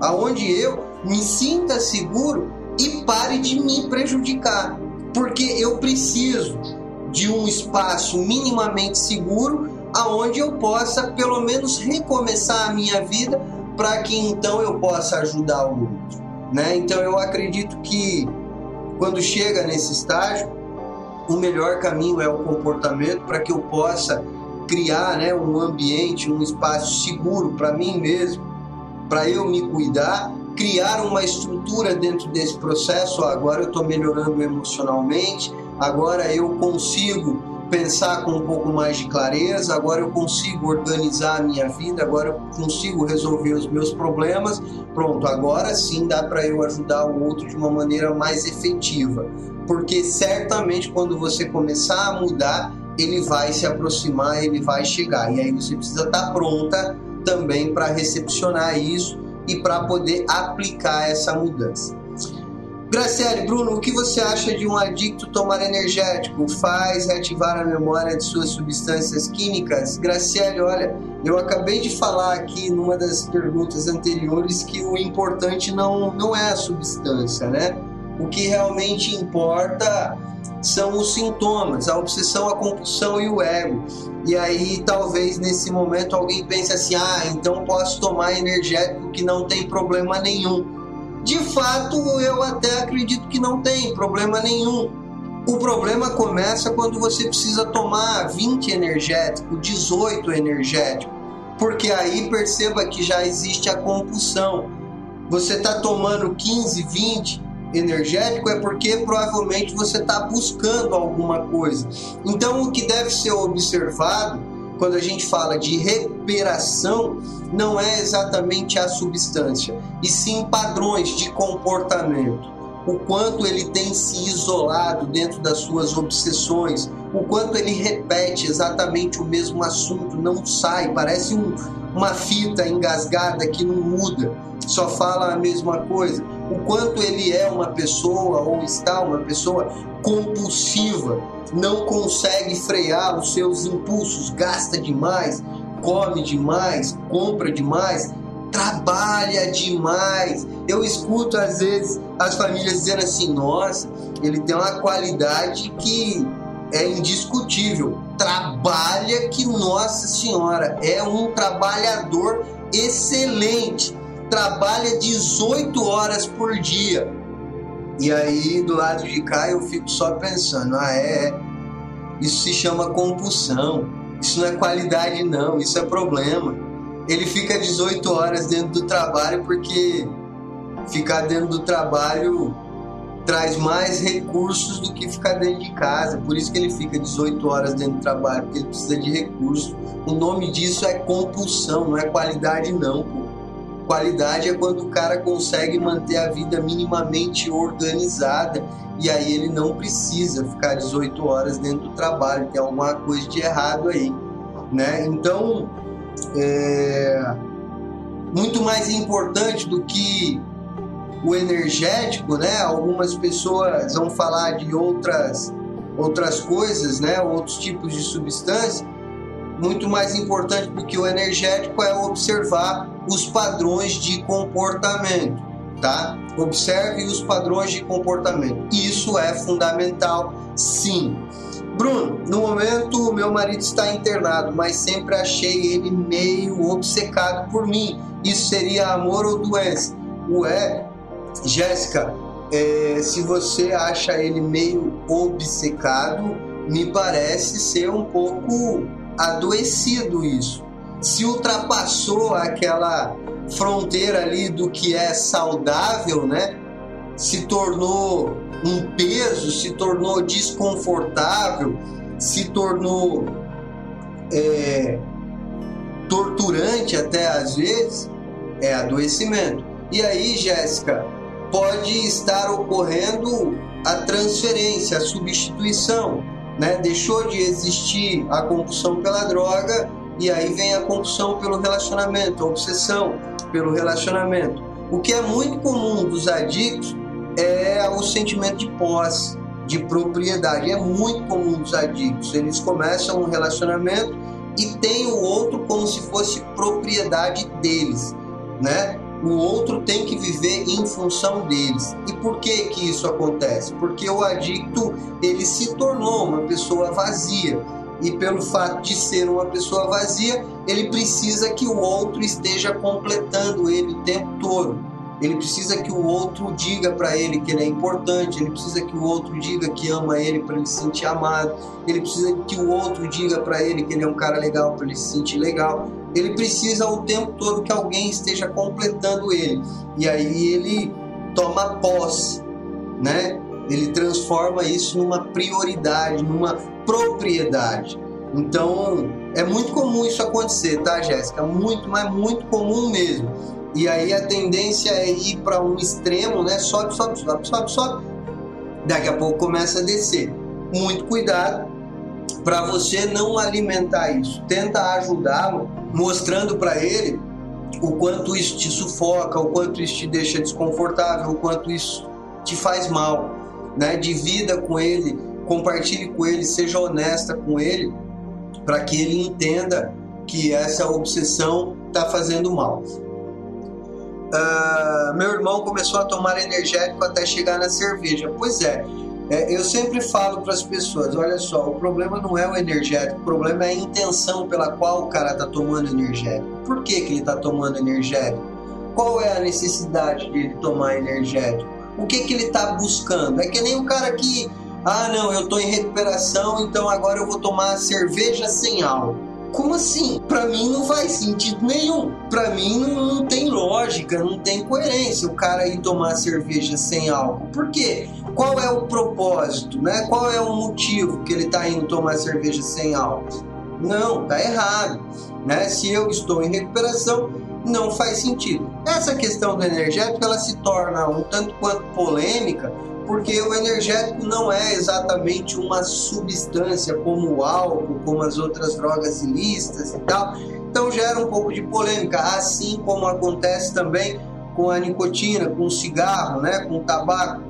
aonde eu me sinta seguro e pare de me prejudicar, porque eu preciso de um espaço minimamente seguro aonde eu possa pelo menos recomeçar a minha vida para que então eu possa ajudar o outro, né? Então eu acredito que quando chega nesse estágio, o melhor caminho é o comportamento para que eu possa criar né, um ambiente, um espaço seguro para mim mesmo, para eu me cuidar, criar uma estrutura dentro desse processo. Agora eu estou melhorando emocionalmente, agora eu consigo pensar com um pouco mais de clareza, agora eu consigo organizar a minha vida, agora eu consigo resolver os meus problemas. Pronto, agora sim dá para eu ajudar o outro de uma maneira mais efetiva. Porque certamente quando você começar a mudar, ele vai se aproximar, ele vai chegar. E aí você precisa estar pronta também para recepcionar isso e para poder aplicar essa mudança. Graciele, Bruno, o que você acha de um adicto tomar energético? Faz reativar a memória de suas substâncias químicas? Graciele, olha, eu acabei de falar aqui numa das perguntas anteriores que o importante não, não é a substância, né? O que realmente importa são os sintomas, a obsessão, a compulsão e o ego. E aí talvez nesse momento alguém pense assim: ah, então posso tomar energético que não tem problema nenhum. De fato, eu até acredito que não tem problema nenhum. O problema começa quando você precisa tomar 20 energético, 18 energético. Porque aí perceba que já existe a compulsão. Você está tomando 15, 20 energético é porque provavelmente você está buscando alguma coisa. Então, o que deve ser observado quando a gente fala de recuperação não é exatamente a substância, e sim padrões de comportamento o quanto ele tem se isolado dentro das suas obsessões, o quanto ele repete exatamente o mesmo assunto, não sai, parece um, uma fita engasgada que não muda, só fala a mesma coisa. O quanto ele é uma pessoa ou está uma pessoa compulsiva, não consegue frear os seus impulsos, gasta demais, come demais, compra demais, trabalha demais. Eu escuto às vezes as famílias dizendo assim: nossa, ele tem uma qualidade que é indiscutível. Trabalha que, nossa senhora, é um trabalhador excelente. Trabalha 18 horas por dia. E aí, do lado de cá, eu fico só pensando: ah, é, isso se chama compulsão. Isso não é qualidade, não, isso é problema ele fica 18 horas dentro do trabalho porque ficar dentro do trabalho traz mais recursos do que ficar dentro de casa. Por isso que ele fica 18 horas dentro do trabalho, porque ele precisa de recursos. O nome disso é compulsão, não é qualidade não, pô. Qualidade é quando o cara consegue manter a vida minimamente organizada e aí ele não precisa ficar 18 horas dentro do trabalho, tem alguma coisa de errado aí, né? Então, é, muito mais importante do que o energético, né? Algumas pessoas vão falar de outras outras coisas, né? Outros tipos de substância. Muito mais importante do que o energético é observar os padrões de comportamento, tá? Observe os padrões de comportamento. Isso é fundamental, sim. Bruno, no momento meu marido está internado, mas sempre achei ele meio obcecado por mim. Isso seria amor ou doença? Ué, Jéssica, é, se você acha ele meio obcecado, me parece ser um pouco adoecido isso. Se ultrapassou aquela fronteira ali do que é saudável, né? Se tornou um peso, se tornou desconfortável, se tornou é, torturante até às vezes, é adoecimento. E aí, Jéssica, pode estar ocorrendo a transferência, a substituição, né? Deixou de existir a compulsão pela droga e aí vem a compulsão pelo relacionamento, a obsessão pelo relacionamento. O que é muito comum dos adictos é o sentimento de posse, de propriedade. É muito comum dos adictos. Eles começam um relacionamento e tem o outro como se fosse propriedade deles, né? O outro tem que viver em função deles. E por que que isso acontece? Porque o adicto ele se tornou uma pessoa vazia e pelo fato de ser uma pessoa vazia, ele precisa que o outro esteja completando ele o tempo todo. Ele precisa que o outro diga para ele que ele é importante, ele precisa que o outro diga que ama ele para ele se sentir amado, ele precisa que o outro diga para ele que ele é um cara legal para ele se sentir legal. Ele precisa o tempo todo que alguém esteja completando ele. E aí ele toma posse, né? Ele transforma isso numa prioridade, numa propriedade. Então, é muito comum isso acontecer, tá, Jéssica? Muito, mas muito comum mesmo. E aí a tendência é ir para um extremo, né? Sobe, sobe, sobe, sobe, sobe. Daqui a pouco começa a descer. Muito cuidado para você não alimentar isso. Tenta ajudá-lo, mostrando para ele o quanto isso te sufoca, o quanto isso te deixa desconfortável, o quanto isso te faz mal, né? Divida com ele, compartilhe com ele, seja honesta com ele, para que ele entenda que essa obsessão está fazendo mal. Uh, meu irmão começou a tomar energético até chegar na cerveja. Pois é, é eu sempre falo para as pessoas: olha só, o problema não é o energético, o problema é a intenção pela qual o cara está tomando energético. Por que, que ele está tomando energético? Qual é a necessidade de ele tomar energético? O que, que ele está buscando? É que nem o cara que, ah, não, eu estou em recuperação, então agora eu vou tomar cerveja sem álcool. Como assim? Para mim não faz sentido nenhum. Para mim não, não, tem lógica, não tem coerência o cara ir tomar cerveja sem álcool. Por quê? Qual é o propósito, né? Qual é o motivo que ele está indo tomar cerveja sem álcool? Não, tá errado, né? Se eu estou em recuperação, não faz sentido. Essa questão do energético ela se torna um tanto quanto polêmica porque o energético não é exatamente uma substância como o álcool, como as outras drogas ilícitas e tal. Então gera um pouco de polêmica, assim como acontece também com a nicotina, com o cigarro, né, com o tabaco,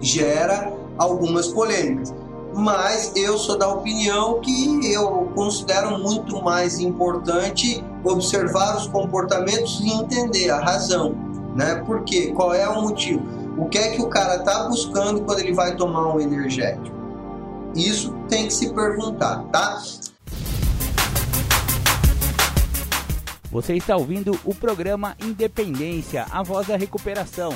gera algumas polêmicas. Mas eu sou da opinião que eu considero muito mais importante observar os comportamentos e entender a razão, né? Por quê? Qual é o motivo? O que é que o cara está buscando quando ele vai tomar um energético. Isso tem que se perguntar, tá? Você está ouvindo o programa Independência, a voz da recuperação.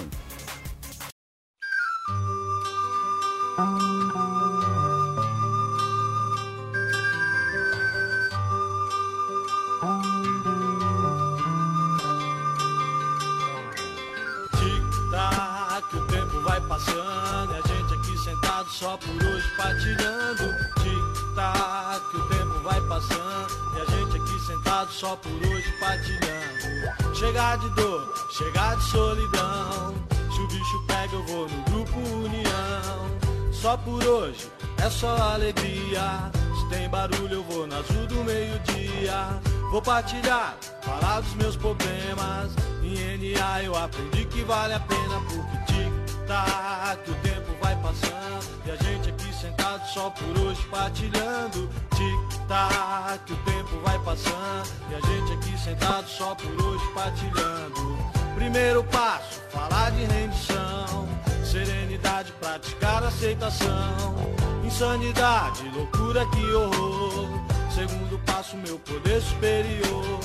Só por hoje partilhando. Chegar de dor, chegar de solidão. Se o bicho pega, eu vou no grupo União. Só por hoje, é só alegria. Se tem barulho, eu vou na azul do meio-dia. Vou partilhar, falar dos meus problemas. Em NA eu aprendi que vale a pena porque tic-tac, o tempo vai passando e a gente aqui sentado só por hoje partilhando. Tic-tac, o tempo vai passando e a gente aqui sentado só por hoje partilhando. Primeiro passo, falar de rendição. Serenidade, praticar aceitação. Insanidade, loucura, que horror. Segundo passo, meu poder superior.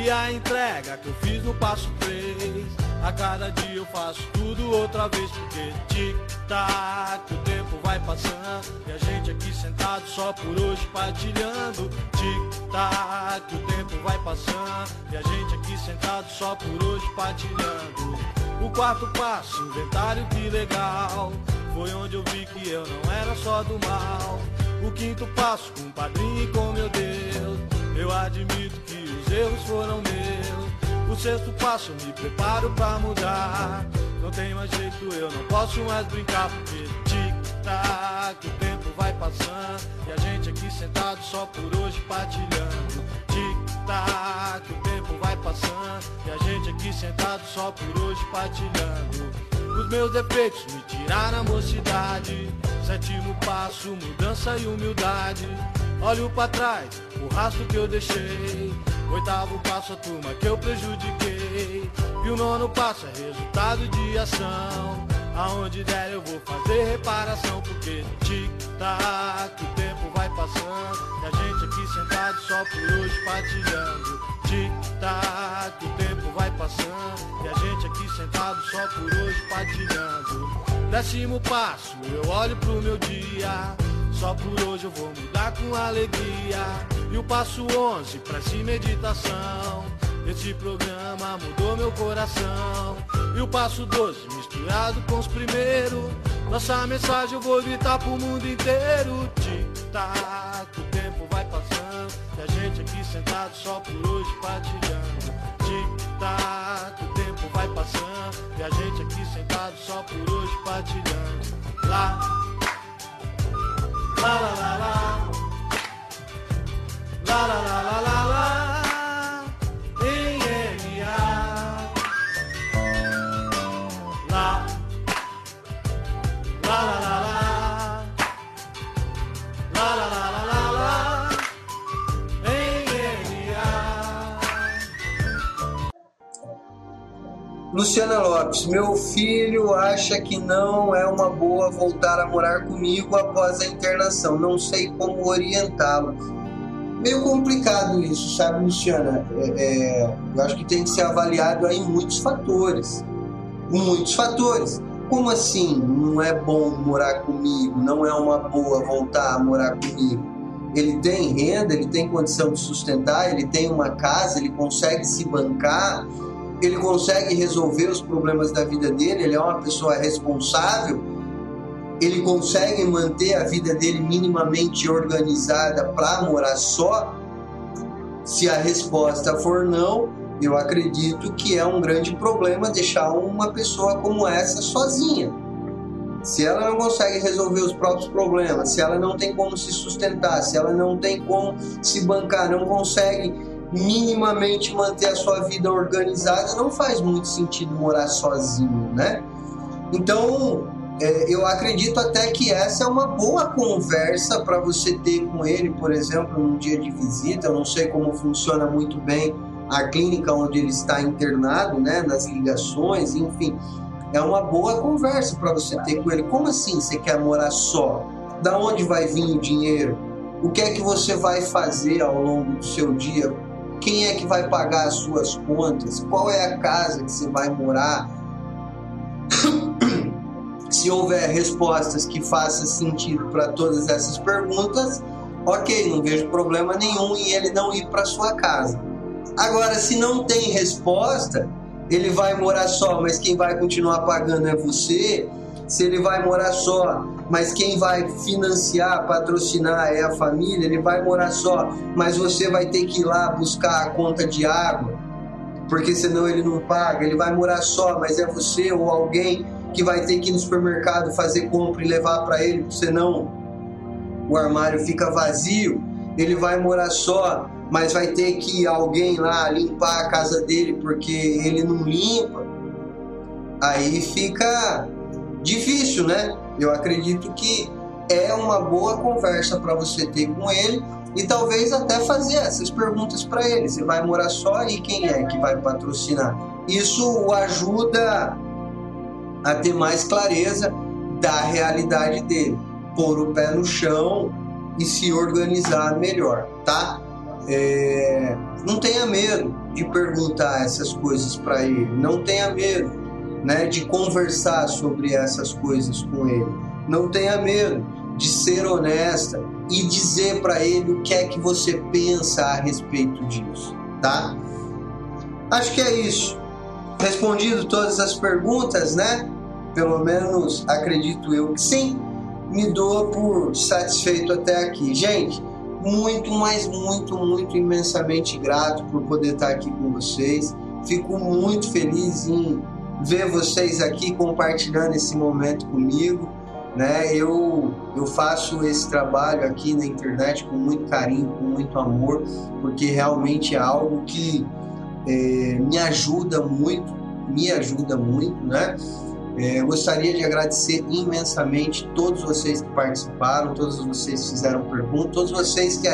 E a entrega que eu fiz no passo 3 a cada dia eu faço tudo outra vez porque tic-tac, o tempo vai passando e a gente aqui sentado só por hoje partilhando. Tic-tac, o tempo vai passando e a gente aqui sentado só por hoje partilhando. O quarto passo, inventário que legal, foi onde eu vi que eu não era só do mal. O quinto passo, com o padrinho e com meu Deus, eu admito que os erros foram meus. O sexto passo, me preparo pra mudar. Não tem mais jeito, eu não posso mais brincar, porque tic-tac, o tempo vai passando. E a gente aqui sentado só por hoje partilhando. Tic-tac, o tempo vai passando. E a gente aqui sentado só por hoje partilhando. Os meus defeitos me tiraram a mocidade. Sétimo passo, mudança e humildade. Olho para trás, o rastro que eu deixei. Oitavo passo, a turma que eu prejudiquei. E o nono passo é resultado de ação. Aonde der eu vou fazer reparação, porque tic-tac, o tempo vai passando. E a gente aqui sentado só por hoje partilhando. Tic-tac, o tempo vai passando. E a gente aqui sentado só por hoje partilhando. Décimo passo, eu olho pro meu dia. Só por hoje eu vou mudar com alegria. E o passo 11, prece e meditação. Esse programa mudou meu coração. E o passo 12, misturado com os primeiros. Nossa mensagem eu vou gritar pro mundo inteiro. Tic-tac, o tempo vai passando. E a gente aqui sentado só por hoje partilhando. Tic-tac, o tempo vai passando. E a gente aqui sentado só por hoje partilhando. Lá La la la la. La la la la la Luciana Lopes, meu filho acha que não é uma boa voltar a morar comigo após a internação. Não sei como orientá-lo. Meio complicado isso, sabe, Luciana? É, é, eu acho que tem que ser avaliado aí muitos fatores. Muitos fatores. Como assim não é bom morar comigo? Não é uma boa voltar a morar comigo? ele tem renda, ele tem condição de sustentar, ele tem uma casa, ele consegue se bancar, ele consegue resolver os problemas da vida dele, ele é uma pessoa responsável, ele consegue manter a vida dele minimamente organizada para morar só? Se a resposta for não, eu acredito que é um grande problema deixar uma pessoa como essa sozinha. Se ela não consegue resolver os próprios problemas, se ela não tem como se sustentar, se ela não tem como se bancar, não consegue minimamente manter a sua vida organizada, não faz muito sentido morar sozinho, né? Então, é, eu acredito até que essa é uma boa conversa para você ter com ele, por exemplo, num dia de visita. Eu não sei como funciona muito bem a clínica onde ele está internado, né, nas ligações, enfim. É uma boa conversa para você ter com ele. Como assim você quer morar só? Da onde vai vir o dinheiro? O que é que você vai fazer ao longo do seu dia? Quem é que vai pagar as suas contas? Qual é a casa que você vai morar? Se houver respostas que façam sentido para todas essas perguntas, ok, não vejo problema nenhum em ele não ir para sua casa. Agora, se não tem resposta, ele vai morar só, mas quem vai continuar pagando é você. Se ele vai morar só, mas quem vai financiar, patrocinar é a família, ele vai morar só, mas você vai ter que ir lá buscar a conta de água, porque senão ele não paga. Ele vai morar só, mas é você ou alguém que vai ter que ir no supermercado fazer compra e levar para ele, senão o armário fica vazio. Ele vai morar só, mas vai ter que alguém lá limpar a casa dele porque ele não limpa. Aí fica difícil, né? Eu acredito que é uma boa conversa para você ter com ele e talvez até fazer essas perguntas para ele. Você vai morar só e quem é que vai patrocinar? Isso o ajuda a ter mais clareza da realidade dele, pôr o pé no chão e se organizar melhor, tá? É, não tenha medo de perguntar essas coisas para ele, não tenha medo né, de conversar sobre essas coisas com ele, não tenha medo de ser honesta e dizer para ele o que é que você pensa a respeito disso, tá? Acho que é isso respondido todas as perguntas, né? Pelo menos acredito eu que sim. Me dou por satisfeito até aqui. Gente, muito, mas muito, muito imensamente grato por poder estar aqui com vocês. Fico muito feliz em ver vocês aqui compartilhando esse momento comigo. Né? Eu, eu faço esse trabalho aqui na internet com muito carinho, com muito amor, porque realmente é algo que é, me ajuda muito, me ajuda muito, né? É, gostaria de agradecer imensamente todos vocês que participaram, todos vocês que fizeram perguntas, todos vocês que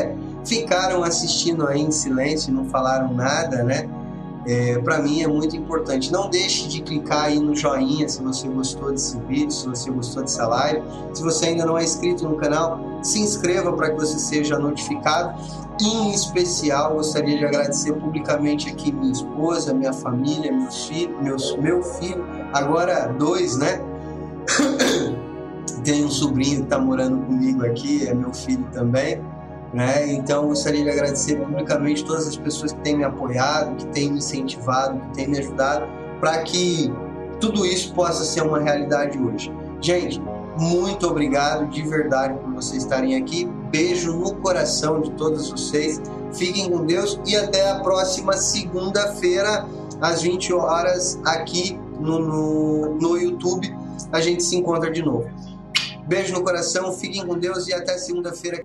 ficaram assistindo aí em silêncio não falaram nada, né? É, para mim é muito importante. Não deixe de clicar aí no joinha se você gostou desse vídeo, se você gostou dessa live. Se você ainda não é inscrito no canal, se inscreva para que você seja notificado. Em especial, gostaria de agradecer publicamente aqui minha esposa, minha família, meus filhos, meus, meu filho, agora dois, né? Tem um sobrinho que está morando comigo aqui, é meu filho também. Né? Então, gostaria de agradecer publicamente todas as pessoas que têm me apoiado, que têm me incentivado, que têm me ajudado para que tudo isso possa ser uma realidade hoje. Gente, muito obrigado de verdade por vocês estarem aqui. Beijo no coração de todos vocês. Fiquem com Deus e até a próxima segunda-feira, às 20 horas, aqui no, no, no YouTube. A gente se encontra de novo. Beijo no coração, fiquem com Deus e até segunda-feira.